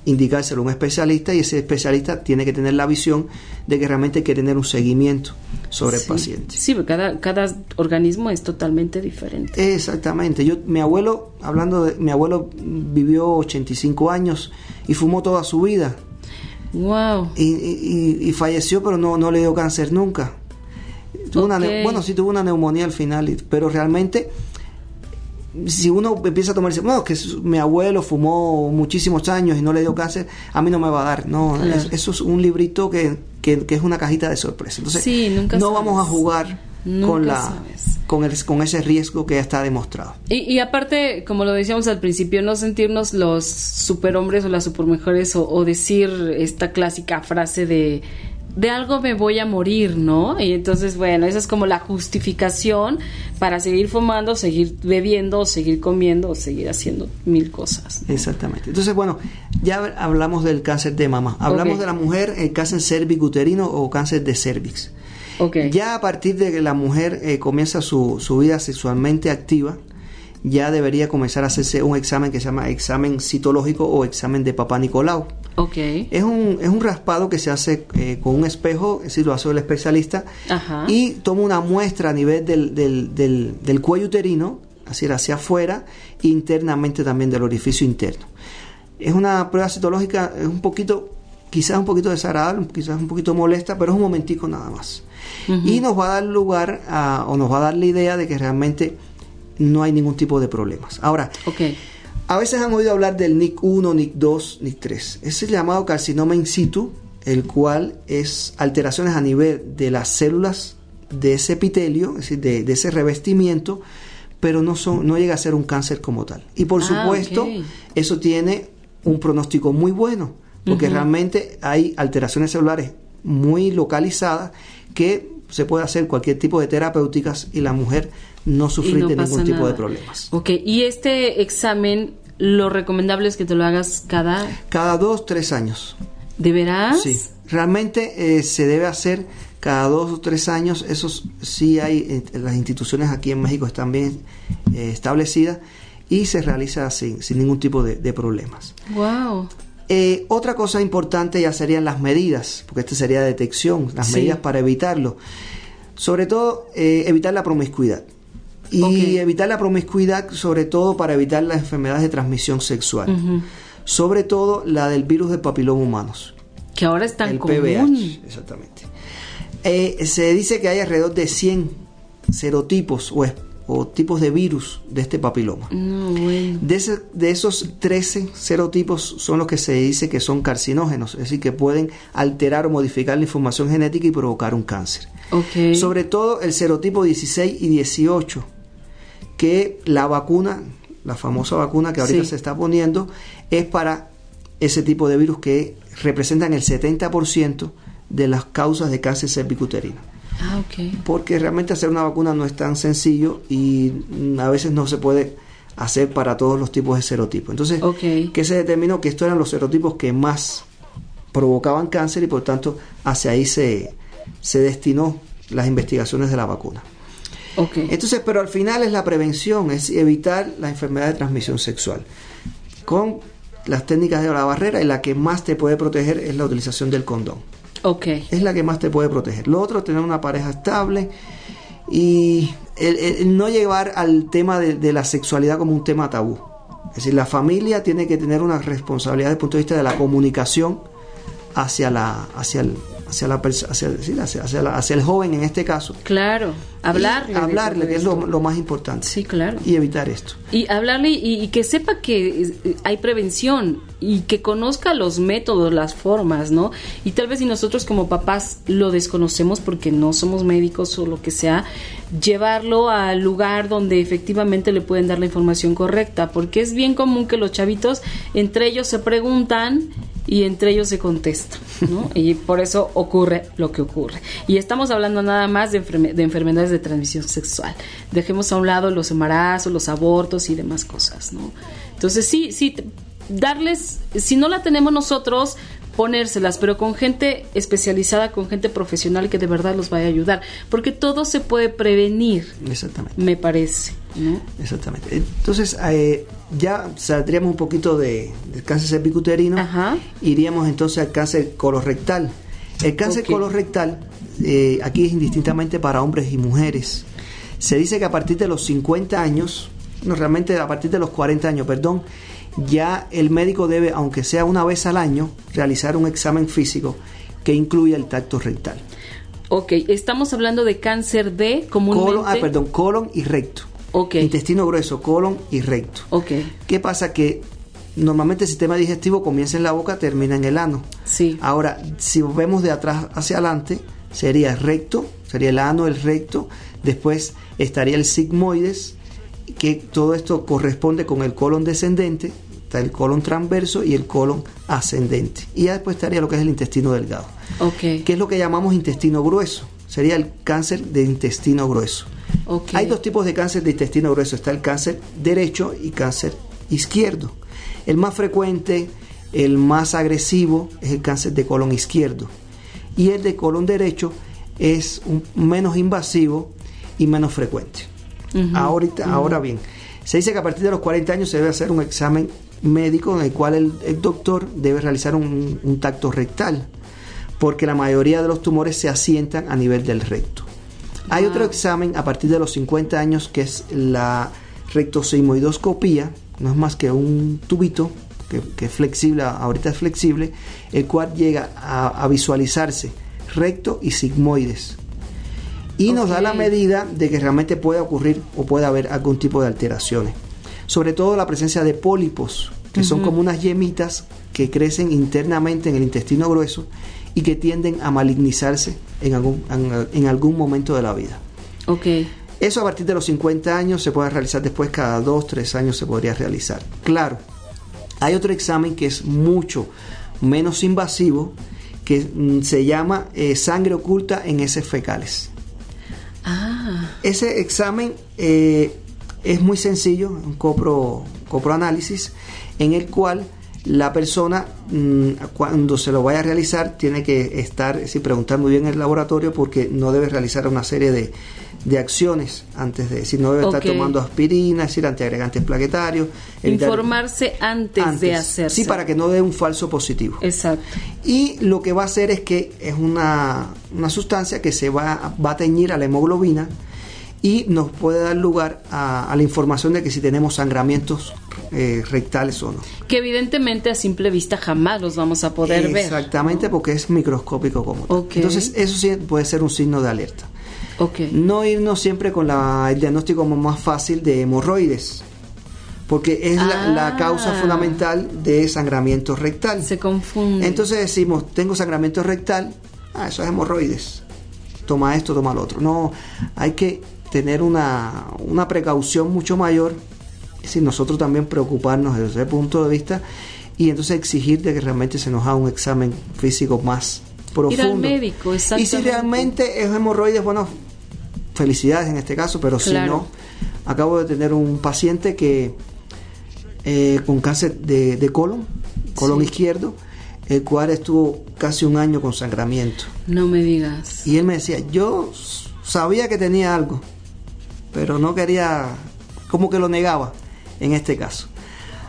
indicárselo a un especialista y ese especialista tiene que tener la visión de que realmente hay que tener un seguimiento sobre Sí. el paciente. Sí, porque cada, cada organismo es totalmente diferente. Exactamente. Yo, mi abuelo, hablando de, mi abuelo vivió 85 años y fumó toda su vida Wow. y, y- y- falleció, pero no, no le dio cáncer nunca. Tuvo una neu- Ok. bueno, sí tuvo una neumonía al final, pero realmente si uno empieza a tomarse, bueno, que mi abuelo fumó muchísimos años y no le dio cáncer, a mí no me va a dar. No, Claro. es- eso es un librito que, que- que es una cajita de sorpresa. Entonces, Sí, no sabes. vamos a jugar Nunca con la sabes. Con, el, con ese riesgo que ya está demostrado. Y, y aparte, como lo decíamos al principio, no sentirnos los superhombres o las supermejores o, o decir esta clásica frase de de algo me voy a morir, ¿no? Y entonces, bueno, esa es como la justificación para seguir fumando, seguir bebiendo, seguir comiendo, seguir haciendo mil cosas. Exactamente. Entonces, bueno, ya hablamos del cáncer de mama. Hablamos Ok. de la mujer, el cáncer cervicuterino o cáncer de cervix. Ya a partir de que la mujer eh, comienza su, su vida sexualmente activa, ya debería comenzar a hacerse un examen que se llama examen citológico o examen de Papá Nicolau. Ok. Es un, es un raspado que se hace eh, con un espejo, es decir, lo hace el especialista, Ajá. y toma una muestra a nivel del, del, del, del cuello uterino, así hacia afuera, e internamente también del orificio interno. Es una prueba citológica, es un poquito, quizás un poquito desagradable, quizás un poquito molesta, pero es un momentico nada más. Y nos va a dar lugar a, o nos va a dar la idea de que realmente no hay ningún tipo de problemas. Ahora, a veces han oído hablar del NIC 1, NIC 2, NIC 3. Es el llamado carcinoma in situ, el cual es alteraciones a nivel de las células de ese epitelio, es decir, de, de ese revestimiento, pero no, son, no llega a ser un cáncer como tal. Y por Ah, supuesto, eso tiene un pronóstico muy bueno, porque realmente hay alteraciones celulares muy localizadas que se puede hacer cualquier tipo de terapéuticas y la mujer no sufrir no de ningún tipo nada. de problemas. Ok, y este examen, lo recomendable es que te lo hagas cada... Cada dos, tres años. ¿De veras? Sí, realmente eh, se debe hacer cada dos o tres años. Eso sí hay, eh, las instituciones aquí en México están bien eh, establecidas y se realiza sin, sin ningún tipo de, de problemas. Wow. Eh, otra cosa importante ya serían las medidas, porque esta sería detección, las Sí. medidas para evitarlo. Sobre todo, eh, evitar la promiscuidad. Y evitar la promiscuidad, sobre todo para evitar las enfermedades de transmisión sexual. Sobre todo la del virus del papiloma humanos Que ahora es tan el común. PVH, exactamente. Eh, se dice que hay alrededor de 100 serotipos o, es- o tipos de virus de este papiloma. No, bueno. De, ese- de esos 13 serotipos son los que se dice que son carcinógenos, es decir, que pueden alterar o modificar la información genética y provocar un cáncer. Sobre todo el serotipo 16 y 18, que la vacuna, la famosa vacuna que ahorita Sí. se está poniendo, es para ese tipo de virus que representan el 70% de las causas de cáncer cervicuterino. Ah, ok. Porque realmente hacer una vacuna no es tan sencillo y a veces no se puede hacer para todos los tipos de serotipos. Entonces, Ok. ¿qué se determinó? Que estos eran los serotipos que más provocaban cáncer y por tanto hacia ahí se, se destinó las investigaciones de la vacuna. Ok. Entonces, pero al final es la prevención, es evitar la enfermedad de transmisión sexual. Con las técnicas de la barrera y la que más te puede proteger es la utilización del condón. Es la que más te puede proteger. Lo otro, tener una pareja estable y el no llevar al tema de, de la sexualidad como un tema tabú. Es decir, la familia tiene que tener una responsabilidad desde el punto de vista de la comunicación hacia la hacia el hacia la hacia, sí, hacia- hacia la- hacia el joven en este caso. Claro. Hablarle. Y hablarle, que es lo más importante. Sí, claro. Y evitar esto. Y hablarle y, y que sepa que eh, hay prevención y que conozca los métodos, las formas, ¿no? Y tal vez si nosotros como papás lo desconocemos porque no somos médicos o lo que sea, llevarlo al lugar donde efectivamente le pueden dar la información correcta, porque es bien común que los chavitos entre ellos se preguntan y entre ellos se contestan, ¿no? Y por eso ocurre lo que ocurre. Y estamos hablando nada más de, enferme- de enfermedades de transmisión sexual. Dejemos a un lado los embarazos, los abortos y demás cosas, ¿no? Entonces sí, sí, darles, si no la tenemos nosotros, ponérselas, pero con gente especializada, con gente profesional que de verdad los vaya a ayudar, porque todo se puede prevenir, Exactamente. me parece, ¿no? Exactamente. Entonces, eh, ya saldríamos un poquito de, del cáncer cervicuterino. Ajá. Iríamos entonces al cáncer colorectal. El cáncer Ok. colorectal, eh, aquí es indistintamente para hombres y mujeres. Se dice que a partir de los 50 años, no, realmente a partir de los 40 años, perdón, ya el médico debe, aunque sea una vez al año, realizar un examen físico que incluya el tacto rectal. Ok, estamos hablando de cáncer de comúnmente. Colon, ah, perdón, colon y recto. Ok. Intestino grueso, colon y recto. Ok, ¿Qué pasa? Que normalmente el sistema digestivo comienza en la boca, termina en el ano. sí. Ahora, si vemos de atrás hacia adelante, sería recto, sería el ano, el recto, después estaría el sigmoides, que todo esto corresponde con el colon descendente, está el colon transverso y el colon ascendente. Y ya después estaría lo que es el intestino delgado, Ok. que es lo que llamamos intestino grueso, sería el cáncer de intestino grueso. Hay dos tipos de cáncer de intestino grueso. Está el cáncer derecho y cáncer izquierdo. El más frecuente, el más agresivo, es el cáncer de colon izquierdo. Y el de colon derecho es un- menos invasivo y menos frecuente. Ahorita, Ahora bien, se dice que a partir de los 40 años se debe hacer un examen médico en el cual el, el doctor debe realizar un, un tacto rectal, porque la mayoría de los tumores se asientan a nivel del recto. Hay otro examen a partir de los 50 años que es la rectosigmoidoscopía, no es más que un tubito que, que es flexible, ahorita es flexible, el cual llega a, a visualizarse recto y sigmoides. Y nos da la medida de que realmente puede ocurrir o puede haber algún tipo de alteraciones. Sobre todo la presencia de pólipos, que son como unas yemitas que crecen internamente en el intestino grueso y que tienden a malignizarse en algún, en, en algún momento de la vida. Ok. Eso a partir de los 50 años se puede realizar después, cada 2, 3 años se podría realizar. Claro, hay otro examen que es mucho menos invasivo, que mm, se llama eh, sangre oculta en heces fecales. Ah, Ese examen eh, es muy sencillo, un copro, coproanálisis, en el cual la persona mm, cuando se lo vaya a realizar tiene que estar, es preguntar muy bien en el laboratorio porque no debe realizar una serie de, de acciones antes de, es decir, no debe estar tomando aspirina, es decir, antiagregantes plaquetarios. informarse antes, de hacerse. Sí, para que no dé un falso positivo. Exacto. Y lo que va a hacer es que es una, una sustancia que se va, va a teñir a la hemoglobina y nos puede dar lugar a, a la información de que si tenemos sangramientos eh, rectales o no. Que evidentemente a simple vista jamás los vamos a poder ver. Exactamente, porque es microscópico como tal. Ok. Entonces, eso sí puede ser un signo de alerta. No irnos siempre con la- el diagnóstico más fácil de hemorroides, porque es la, Ah. la causa fundamental de sangramiento rectal. Se confunde. Entonces decimos, tengo sangramiento rectal, ah, eso es hemorroides. Toma esto, toma lo otro. No, hay que tener una, una precaución mucho mayor, es decir, nosotros también preocuparnos desde ese punto de vista y entonces exigir de que realmente se nos haga un examen físico más profundo. Ir al médico, Y si exactamente. realmente es hemorroides, bueno, felicidades en este caso, pero si no, acabo de tener un paciente que eh, con cáncer de, de colon, colon Sí. izquierdo, el cual estuvo casi un año con sangramiento. No me digas. Y él me decía, yo sabía que tenía algo, pero no quería, como que lo negaba en este caso.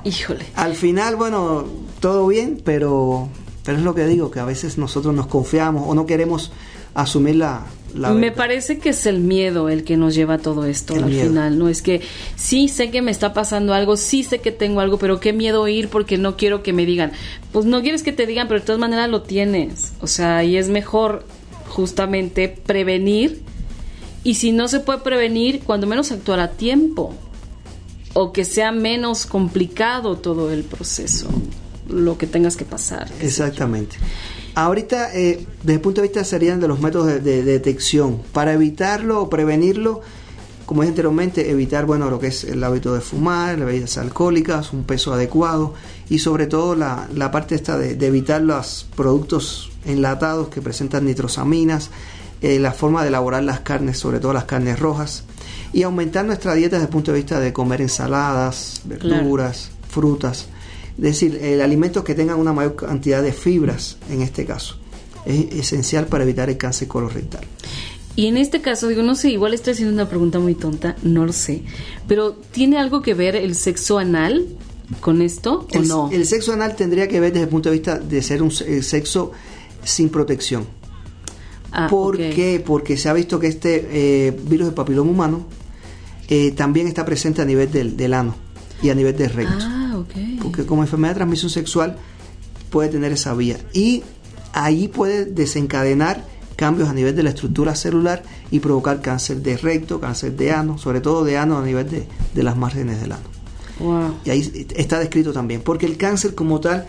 Híjole. Al final, bueno, todo bien, pero, pero es lo que digo, que a veces nosotros nos confiamos o no queremos asumir la... Me parece que es el miedo el que nos lleva a todo esto El al miedo. final, ¿no? Es que sí sé que me está pasando algo, sí sé que tengo algo, pero qué miedo ir porque no quiero que me digan. Pues no quieres que te digan, pero de todas maneras lo tienes. O sea, y es mejor justamente prevenir. Y si no se puede prevenir, cuando menos actuar a tiempo. O que sea menos complicado todo el proceso, lo que tengas que pasar. Exactamente. Ahorita, eh, desde el punto de vista serían de los métodos de, de detección. Para evitarlo o prevenirlo, como dije anteriormente, evitar bueno lo que es el hábito de fumar, las bebidas alcohólicas, un peso adecuado y sobre todo la, la parte esta de, de evitar los productos enlatados que presentan nitrosaminas, eh, la forma de elaborar las carnes, sobre todo las carnes rojas, y aumentar nuestra dieta desde el punto de vista de comer ensaladas, verduras, frutas, es decir, eh, alimentos que tengan una mayor cantidad de fibras en este caso. Es esencial para evitar el cáncer colorectal. Y en este caso, digo, no sé, igual estoy haciendo una pregunta muy tonta, no lo sé, pero ¿tiene algo que ver el sexo anal con esto o El, no? el sexo anal tendría que ver desde el punto de vista de ser un se- el sexo sin protección. Ah, ¿Por qué? Porque se ha visto que este eh, virus del papiloma humano eh, también está presente a nivel del, del ano y a nivel del recto. Ah, ok. Porque como enfermedad de transmisión sexual puede tener esa vía. Y ahí puede desencadenar cambios a nivel de la estructura celular y provocar cáncer de recto, cáncer de ano, sobre todo de ano a nivel de, de las márgenes del ano. Wow. Y ahí está descrito también, porque el cáncer como tal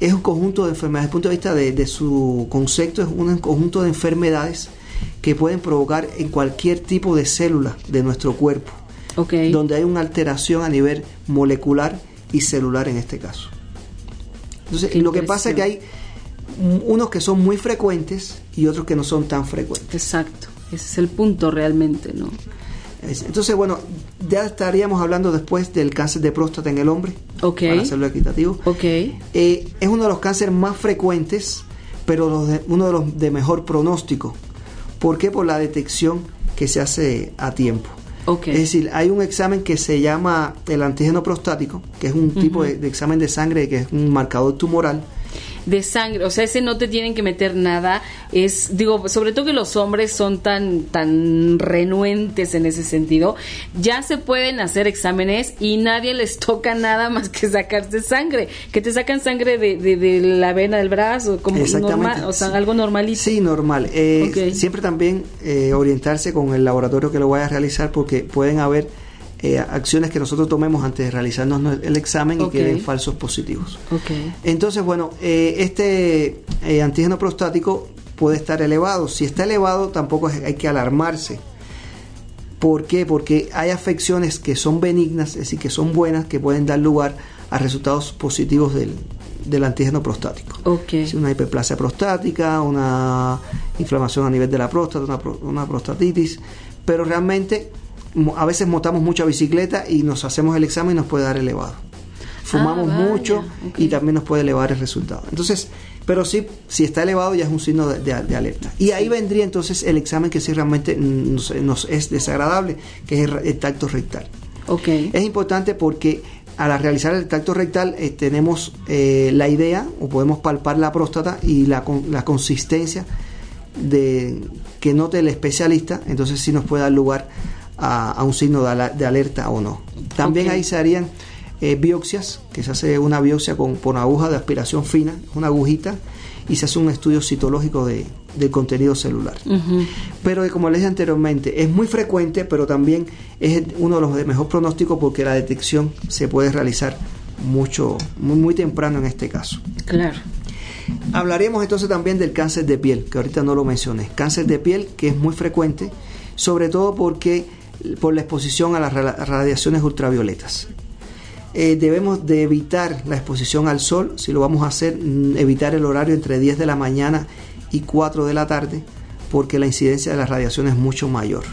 es un conjunto de enfermedades, desde el punto de vista de, de su concepto, es un conjunto de enfermedades que pueden provocar en cualquier tipo de célula de nuestro cuerpo, donde hay una alteración a nivel molecular y celular en este caso. Entonces, Qué lo que pasa es que hay unos que son muy frecuentes y otros que no son tan frecuentes. Exacto. Ese es el punto realmente, ¿no? Es- Entonces, bueno, ya estaríamos hablando después del cáncer de próstata en el hombre, Ok. para hacerlo equitativo. Ok. Eh, es uno de los cánceres más frecuentes, pero los de- uno de los de mejor pronóstico. ¿Por qué? Por la detección que se hace a tiempo. Es decir, hay un examen que se llama el antígeno prostático, que es un tipo de, de examen de sangre que es un marcador tumoral. De sangre, o sea, ese no te tienen que meter nada, es, digo, sobre todo que los hombres son tan, tan renuentes en ese sentido, ya se pueden hacer exámenes y nadie les toca nada más que sacarse sangre, que te sacan sangre de, de, de la vena del brazo, como normal, o sea, algo normalito. Sí, normal. Eh. Siempre también eh, orientarse con el laboratorio que lo vaya a realizar porque pueden haber eh, acciones que nosotros tomemos antes de realizarnos no- el examen Ok. y queden falsos positivos. Entonces, bueno, eh, este eh, antígeno prostático puede estar elevado. Si está elevado, tampoco hay que alarmarse. ¿Por qué? Porque hay afecciones que son benignas, es decir, que son buenas, que pueden dar lugar a resultados positivos del, del antígeno prostático. Ok. una hiperplasia prostática, una inflamación a nivel de la próstata, una, una prostatitis, pero realmente a veces montamos mucha bicicleta y nos hacemos el examen y nos puede dar elevado. Fumamos Ah, mucho y también nos puede elevar el resultado. Entonces, pero sí, si está elevado ya es un signo de, de- de alerta. Y ahí vendría entonces el examen que sí realmente nos, nos es desagradable, que es el, el tacto rectal. Ok. Es importante porque al realizar el tacto rectal eh, tenemos eh, la idea o podemos palpar la próstata y la, con- la consistencia de que note el especialista, entonces sí nos puede dar lugar a, a un signo de, de alerta o no. También ahí se harían eh, biopsias, que se hace una biopsia con, por aguja de aspiración fina, una agujita, y se hace un estudio citológico de- del contenido celular pero que, como les dije anteriormente, es muy frecuente, pero también es uno de los de mejor pronóstico porque la detección se puede realizar mucho, muy, muy temprano en este caso. Claro. Hablaremos entonces también del cáncer de piel, que ahorita no lo mencioné. Cáncer de piel que es muy frecuente, sobre todo porque por la exposición a las ra- radiaciones ultravioletas. Eh, debemos de evitar la exposición al sol, si lo vamos a hacer, mm, evitar el horario entre 10 de la mañana y 4 de la tarde, porque la incidencia de la radiación es mucho mayor.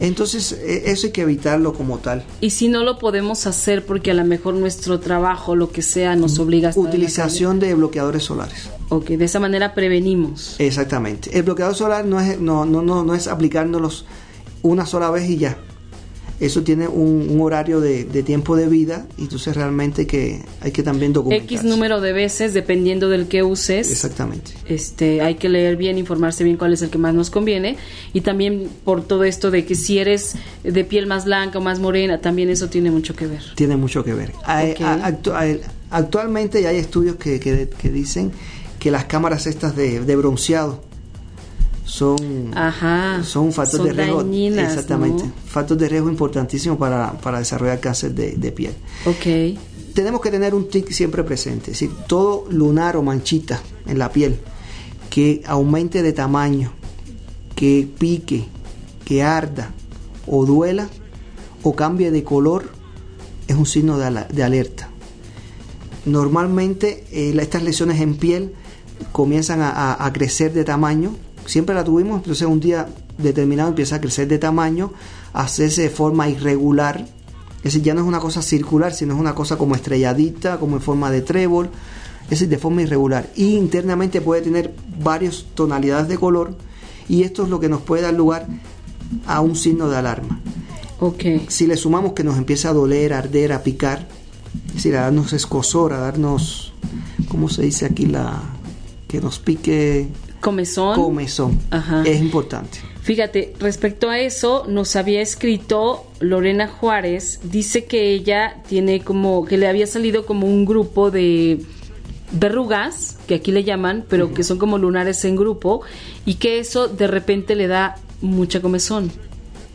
Entonces, eh, eso hay que evitarlo como tal. Y si no lo podemos hacer porque a lo mejor nuestro trabajo, lo que sea, nos obliga a estar Utilización de bloqueadores solares. Ok, de esa manera prevenimos. Exactamente. El bloqueador solar no es, no, no, no, no es aplicándolos una sola vez y ya. Eso tiene un, un horario de, de tiempo de vida y entonces realmente que hay que también documentar. X número de veces, dependiendo del que uses. Exactamente. Este, hay que leer bien, informarse bien cuál es el que más nos conviene. Y también por todo esto de que si eres de piel más blanca o más morena, también eso tiene mucho que ver. Tiene mucho que ver. Hay- Ok. a- actu- hay- actualmente ya hay estudios que, que- que dicen que las cámaras estas de, de bronceado son, Ajá. son un factor Son de riesgo. exactamente. ¿no? Factor de riesgo importantísimo para, para desarrollar cáncer de, de piel. Ok. tenemos que tener un tic siempre presente, es decir, todo lunar o manchita en la piel que aumente de tamaño, que pique, que arda o duela o cambie de color es un signo de, ala- de alerta. Normalmente eh, estas lesiones en piel comienzan a, a- a crecer de tamaño, siempre la tuvimos, entonces un día determinado empieza a crecer de tamaño, hacerse de forma irregular, es decir, ya no es una cosa circular, sino es una cosa como estrelladita, como en forma de trébol, es decir, de forma irregular. Y internamente puede tener varias tonalidades de color y esto es lo que nos puede dar lugar a un signo de alarma. Ok. Si le sumamos que nos empieza a doler, a arder, a picar, es decir, a darnos escosor, a darnos, ¿cómo se dice aquí? la Que nos pique Comezón. comezón. Ajá. Es importante. Fíjate, respecto a eso, nos había escrito Lorena Juárez, dice que ella tiene como, que le había salido como un grupo de verrugas, que aquí le llaman, pero que son como lunares en grupo, y que eso de repente le da mucha comezón.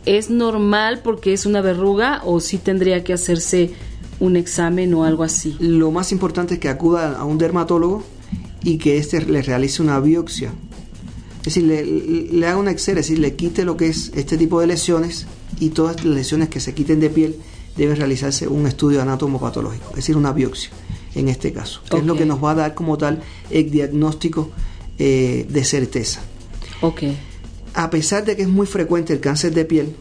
¿Es normal porque es una verruga o sí tendría que hacerse un examen o algo así? Lo más importante es que acuda a un dermatólogo y que éste le realice una biopsia. Es decir, le, le haga una Excel, es decir, le quite lo que es este tipo de lesiones y todas las lesiones que se quiten de piel debe realizarse un estudio anatomopatológico, es decir, una biopsia en este caso, que es lo que nos va a dar como tal el diagnóstico eh, de certeza. Ok. A pesar de que es muy frecuente el cáncer de piel,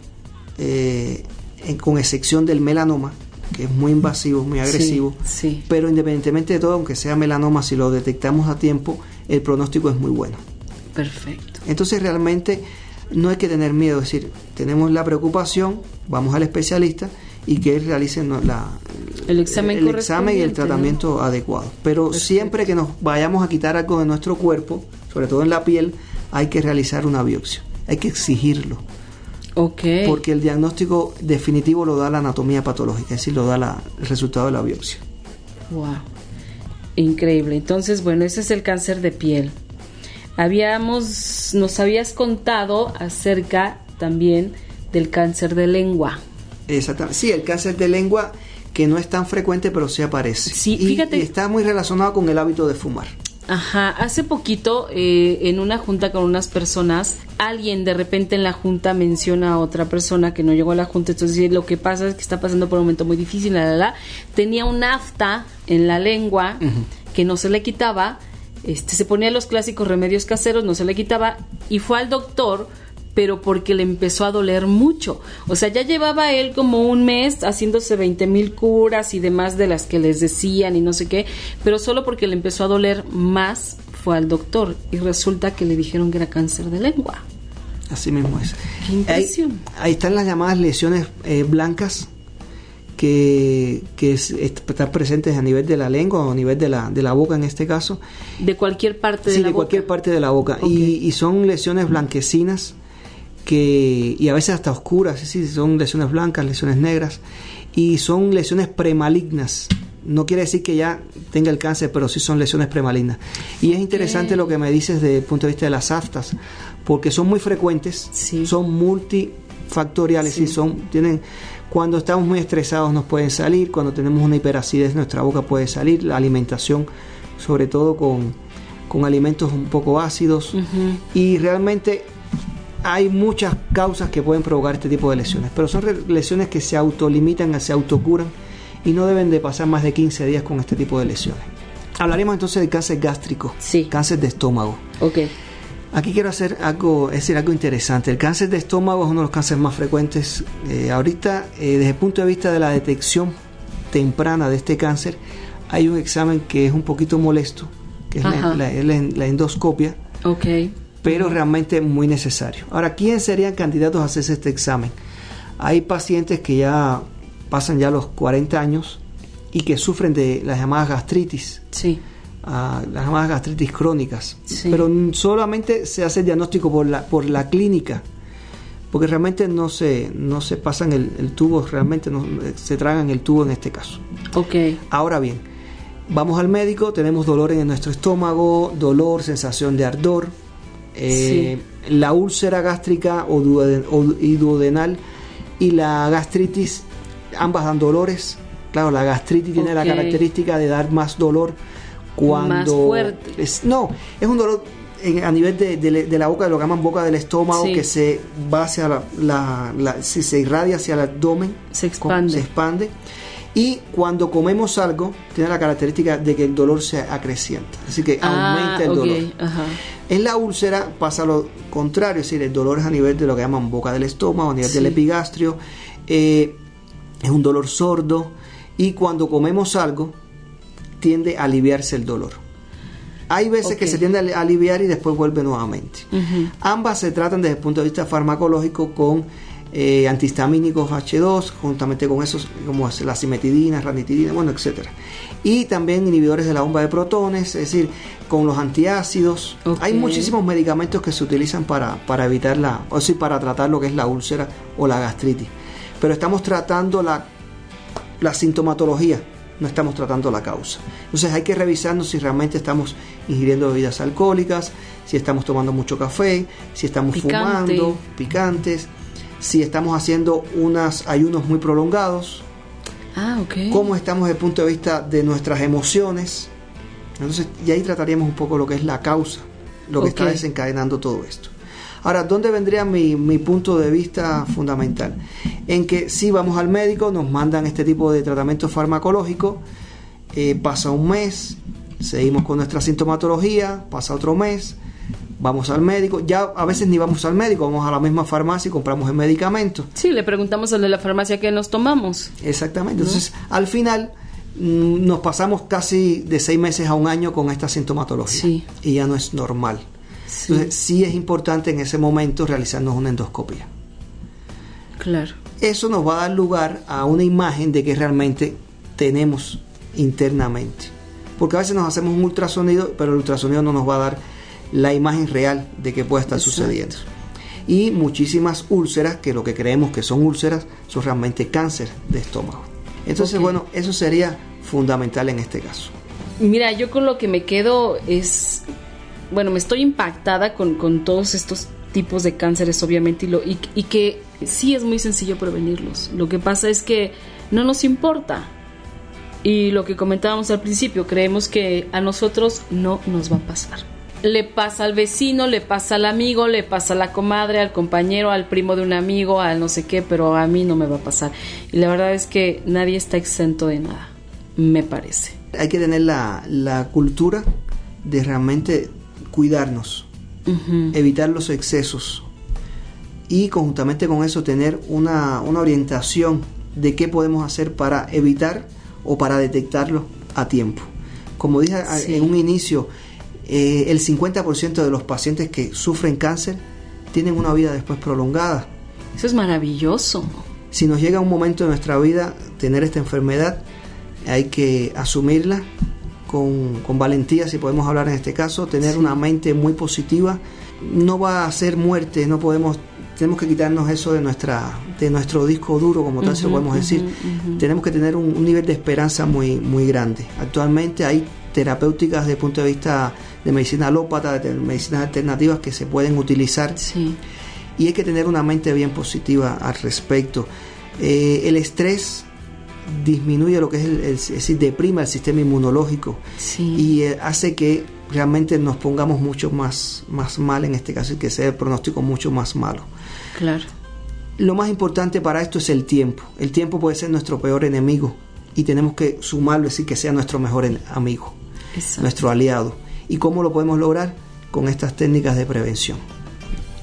eh, en- con excepción del melanoma, que es muy invasivo, muy agresivo, Sí, sí. pero independientemente de todo, aunque sea melanoma, si lo detectamos a tiempo, el pronóstico es muy bueno. Perfecto. Entonces realmente no hay que tener miedo, es decir, tenemos la preocupación, vamos al especialista y que él realice la, El examen el examen y el tratamiento adecuado. Pero siempre que nos vayamos a quitar algo de nuestro cuerpo, sobre todo en la piel, hay que realizar una biopsia, hay que exigirlo, Ok. porque el diagnóstico definitivo lo da la anatomía patológica, es decir, lo da la- el resultado de la biopsia. Wow. Increíble. Entonces, bueno, ese es el cáncer de piel. Habíamos, nos habías contado acerca también del cáncer de lengua. Exactamente. Sí, el cáncer de lengua que no es tan frecuente, pero sí aparece. Sí, Y- fíjate- y está muy relacionado con el hábito de fumar. Ajá, hace poquito eh, en una junta con unas personas, alguien de repente en la junta menciona a otra persona que no llegó a la junta, entonces lo que pasa es que está pasando por un momento muy difícil, la, la, la. tenía un afta en la lengua que no se le quitaba, este, se ponía los clásicos remedios caseros, no se le quitaba y fue al doctor pero porque le empezó a doler mucho. O sea, ya llevaba él como un mes haciéndose 20 mil curas y demás de las que les decían y no sé qué, pero solo porque le empezó a doler más fue al doctor y resulta que le dijeron que era cáncer de lengua. Así mismo es. Qué impresión. Ahí, ahí están las llamadas lesiones eh, blancas que, que es- están presentes a nivel de la lengua o a nivel de la, de la boca en este caso. De cualquier parte de Sí, la de boca. cualquier parte de la boca. Y, y son lesiones blanquecinas que, y a veces hasta oscuras, sí, sí, son lesiones blancas, lesiones negras, y son lesiones premalignas. No quiere decir que ya tenga el cáncer, pero sí son lesiones premalignas. Y es interesante lo que me dices desde el punto de vista de las aftas, porque son muy frecuentes, Sí. son multifactoriales Sí. y son, tienen, cuando estamos muy estresados nos pueden salir, cuando tenemos una hiperacidez nuestra boca puede salir, la alimentación, sobre todo con, con alimentos un poco ácidos, y realmente hay muchas causas que pueden provocar este tipo de lesiones, pero son lesiones que se autolimitan, se autocuran y no deben de pasar más de 15 días con este tipo de lesiones. Hablaremos entonces del cáncer gástrico, Sí. cáncer de estómago. Ok. Aquí quiero hacer algo, es decir, algo interesante. El cáncer de estómago es uno de los cánceres más frecuentes. Eh, ahorita, eh, desde el punto de vista de la detección temprana de este cáncer, hay un examen que es un poquito molesto, que es la, Ajá. la- la- la endoscopia, Ok. Pero realmente muy necesario. Ahora, ¿quién serían candidatos a hacerse este examen? Hay pacientes que ya pasan ya los 40 años y que sufren de las llamadas gastritis, Sí. ah, las llamadas gastritis crónicas, Sí. pero solamente se hace el diagnóstico por la, por la clínica, porque realmente no se, no se pasan el, el tubo, realmente no, se tragan el tubo en este caso. Ok. Ahora bien, vamos al médico, tenemos dolor en nuestro estómago, dolor, sensación de ardor, eh, la úlcera gástrica o, duoden- o- y duodenal y la gastritis, ambas dan dolores. Claro, la gastritis tiene la característica de dar más dolor cuando... Más fuerte. es- no, es un dolor en- a nivel de, de- de la boca, de lo que llaman boca del estómago, Sí. que se va hacia la, la- la- si se irradia hacia el abdomen, Se expande. se expande. Y cuando comemos algo, tiene la característica de que el dolor se acrecienta, así que Ah, aumenta el dolor. Ajá. En la úlcera pasa lo contrario, es decir, el dolor es a nivel de lo que llaman boca del estómago, a nivel Sí. del epigastrio, eh, es un dolor sordo y cuando comemos algo tiende a aliviarse el dolor. Hay veces que se tiende a ali- aliviar y después vuelve nuevamente. Ambas se tratan desde el punto de vista farmacológico con eh, antihistamínicos H2, juntamente con esos como es la cimetidina, ranitidina, bueno, etcétera. Y también inhibidores de la bomba de protones, es decir, con los antiácidos. Hay muchísimos medicamentos que se utilizan para, para evitar la, o sí, para tratar lo que es la úlcera o la gastritis. Pero estamos tratando la, la sintomatología, no estamos tratando la causa. Entonces hay que revisarnos si realmente estamos ingiriendo bebidas alcohólicas, si estamos tomando mucho café, si estamos Picante. fumando, picantes, si estamos haciendo unos ayunos muy prolongados, Ah, cómo estamos desde el punto de vista de nuestras emociones. Entonces, y ahí trataríamos un poco lo que es la causa, lo que está desencadenando todo esto. Ahora, ¿dónde vendría mi, mi punto de vista fundamental? En que si vamos al médico, nos mandan este tipo de tratamiento farmacológico, eh, pasa un mes, seguimos con nuestra sintomatología, pasa otro mes, vamos al médico, ya a veces ni vamos al médico, vamos a la misma farmacia y compramos el medicamento. Sí, le preguntamos al de la farmacia que nos tomamos. Exactamente. Entonces, al final mm, nos casi de seis meses a un año con esta sintomatología. Sí. Y ya no es normal. Sí, Entonces, sí es importante en ese momento realizarnos una endoscopia. claro. Eso nos va a dar lugar a una imagen de que realmente tenemos internamente. Porque a veces nos hacemos un ultrasonido, pero el ultrasonido no nos va a dar la imagen real de que puede estar Exacto. sucediendo. Y muchísimas úlceras, que lo que creemos que son úlceras, son realmente cáncer de estómago. Entonces, Ok. bueno, eso sería fundamental en este caso. Mira, yo con lo que me quedo es, bueno, me estoy impactada con, con todos estos tipos de cánceres, obviamente, y, lo, y, y que sí es muy sencillo prevenirlos. Lo que pasa es que no nos importa. Y lo que comentábamos al principio, creemos que a nosotros no nos va a pasar. Le pasa al vecino, le pasa al amigo, le pasa a la comadre, al compañero, al primo de un amigo, al no sé qué, pero a mí no me va a pasar. Y la verdad es que nadie está exento de nada, me parece. Hay que tener la, la cultura de realmente cuidarnos, evitar los excesos y conjuntamente con eso tener una, una orientación de qué podemos hacer para evitar o para detectarlo a tiempo. Como dije en un inicio, eh, el 50% de los pacientes que sufren cáncer tienen una vida después prolongada. Eso es maravilloso. Si nos llega un momento de nuestra vida tener esta enfermedad, hay que asumirla con, con valentía, si podemos hablar en este caso, tener una mente muy positiva. No va a ser muerte, no podemos tenemos que quitarnos eso de nuestra de nuestro disco duro como tal se lo podemos decir tenemos que tener un, nivel de esperanza muy muy grande actualmente hay terapéuticas desde el punto de vista de medicina alópata de medicinas alternativas que se pueden utilizar y hay que tener una mente bien positiva al respecto eh, el estrés disminuye lo que es, el, es decir, deprima el sistema inmunológico y eh, hace que realmente nos pongamos mucho más, más mal en este caso y que sea el pronóstico mucho más malo. Claro. Lo más importante para esto es el tiempo. El tiempo puede ser nuestro peor enemigo y tenemos que sumarlo, es decir, que sea nuestro mejor amigo, nuestro aliado. ¿Y cómo lo podemos lograr? Con estas técnicas de prevención.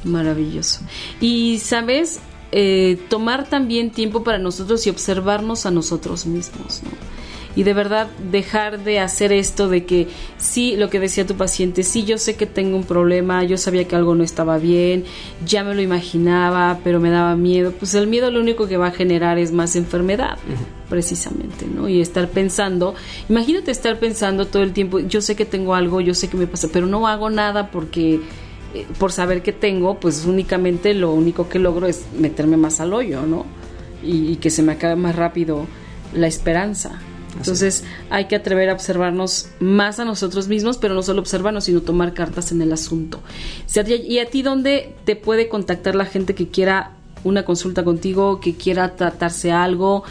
Maravilloso. Y sabes, eh, tomar también tiempo para nosotros y observarnos a nosotros mismos, ¿no? Y de verdad dejar de hacer esto de que sí, lo que decía tu paciente, sí, yo sé que tengo un problema, yo sabía que algo no estaba bien, ya me lo imaginaba, pero me daba miedo. Pues el miedo lo único que va a generar es más enfermedad, precisamente, ¿no? Y estar pensando, imagínate estar pensando todo el tiempo, yo sé que tengo algo, yo sé que me pasa, pero no hago nada porque eh, por saber que tengo, pues únicamente lo único que logro es meterme más al hoyo, ¿no? y que se me acabe más rápido la esperanza. Entonces hay que atrever a observarnos más a nosotros mismos, pero no solo observarnos, sino tomar cartas en el asunto. ¿Y a ti dónde te puede contactar la gente que quiera una consulta contigo, que quiera tratarse algo,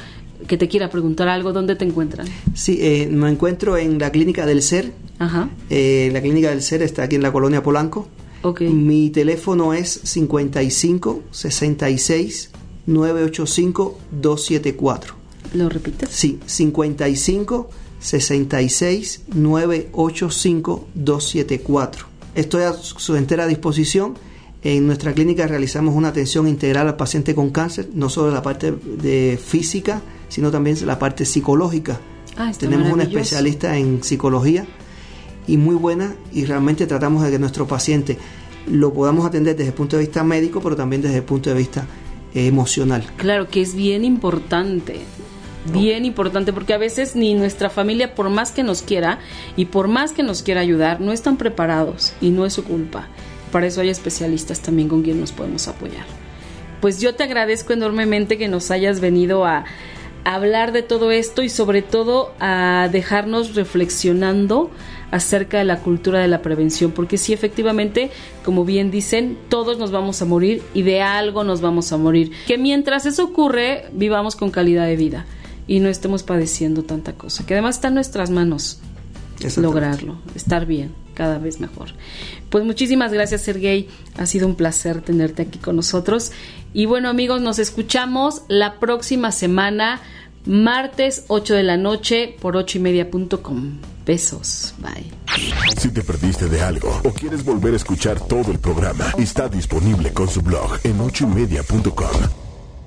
que te quiera preguntar algo? ¿Dónde te encuentran? Sí, eh, me encuentro en la Clínica del Ser. Ajá. Eh, la Clínica del Ser está aquí en la colonia Polanco. Okay. Mi teléfono es 55 66 985 274. ¿Lo repites? Sí, 55 66 985 274. Estoy a su entera disposición. En nuestra clínica realizamos una atención integral al paciente con cáncer, no solo la parte de física, sino también la parte psicológica. Ah, Tenemos una especialista en psicología y muy buena y realmente tratamos de que nuestro paciente lo podamos atender desde el punto de vista médico, pero también desde el punto de vista eh, emocional. Claro, que es bien importante bien importante porque a veces ni nuestra familia por más que nos quiera y por más que nos quiera ayudar no están preparados y no es su culpa. Para eso hay especialistas también con quien nos podemos apoyar. Pues yo te agradezco enormemente que nos hayas venido a, hablar de todo esto y sobre todo a dejarnos reflexionando acerca de la cultura de la prevención, porque sí, efectivamente, como bien dicen, todos nos vamos a morir y de algo nos vamos a morir. Que mientras eso ocurre, vivamos con calidad de vida y no estemos padeciendo tanta cosa, que además está en nuestras manos lograrlo, estar bien, cada vez mejor. Pues muchísimas gracias Sergey, ha sido un placer tenerte aquí con nosotros y bueno amigos, nos escuchamos la próxima semana, martes 8 de la noche por 8 y media.com. Besos, bye. Si te perdiste de algo o quieres volver a escuchar todo el programa, está disponible con su blog en ochoymedia.com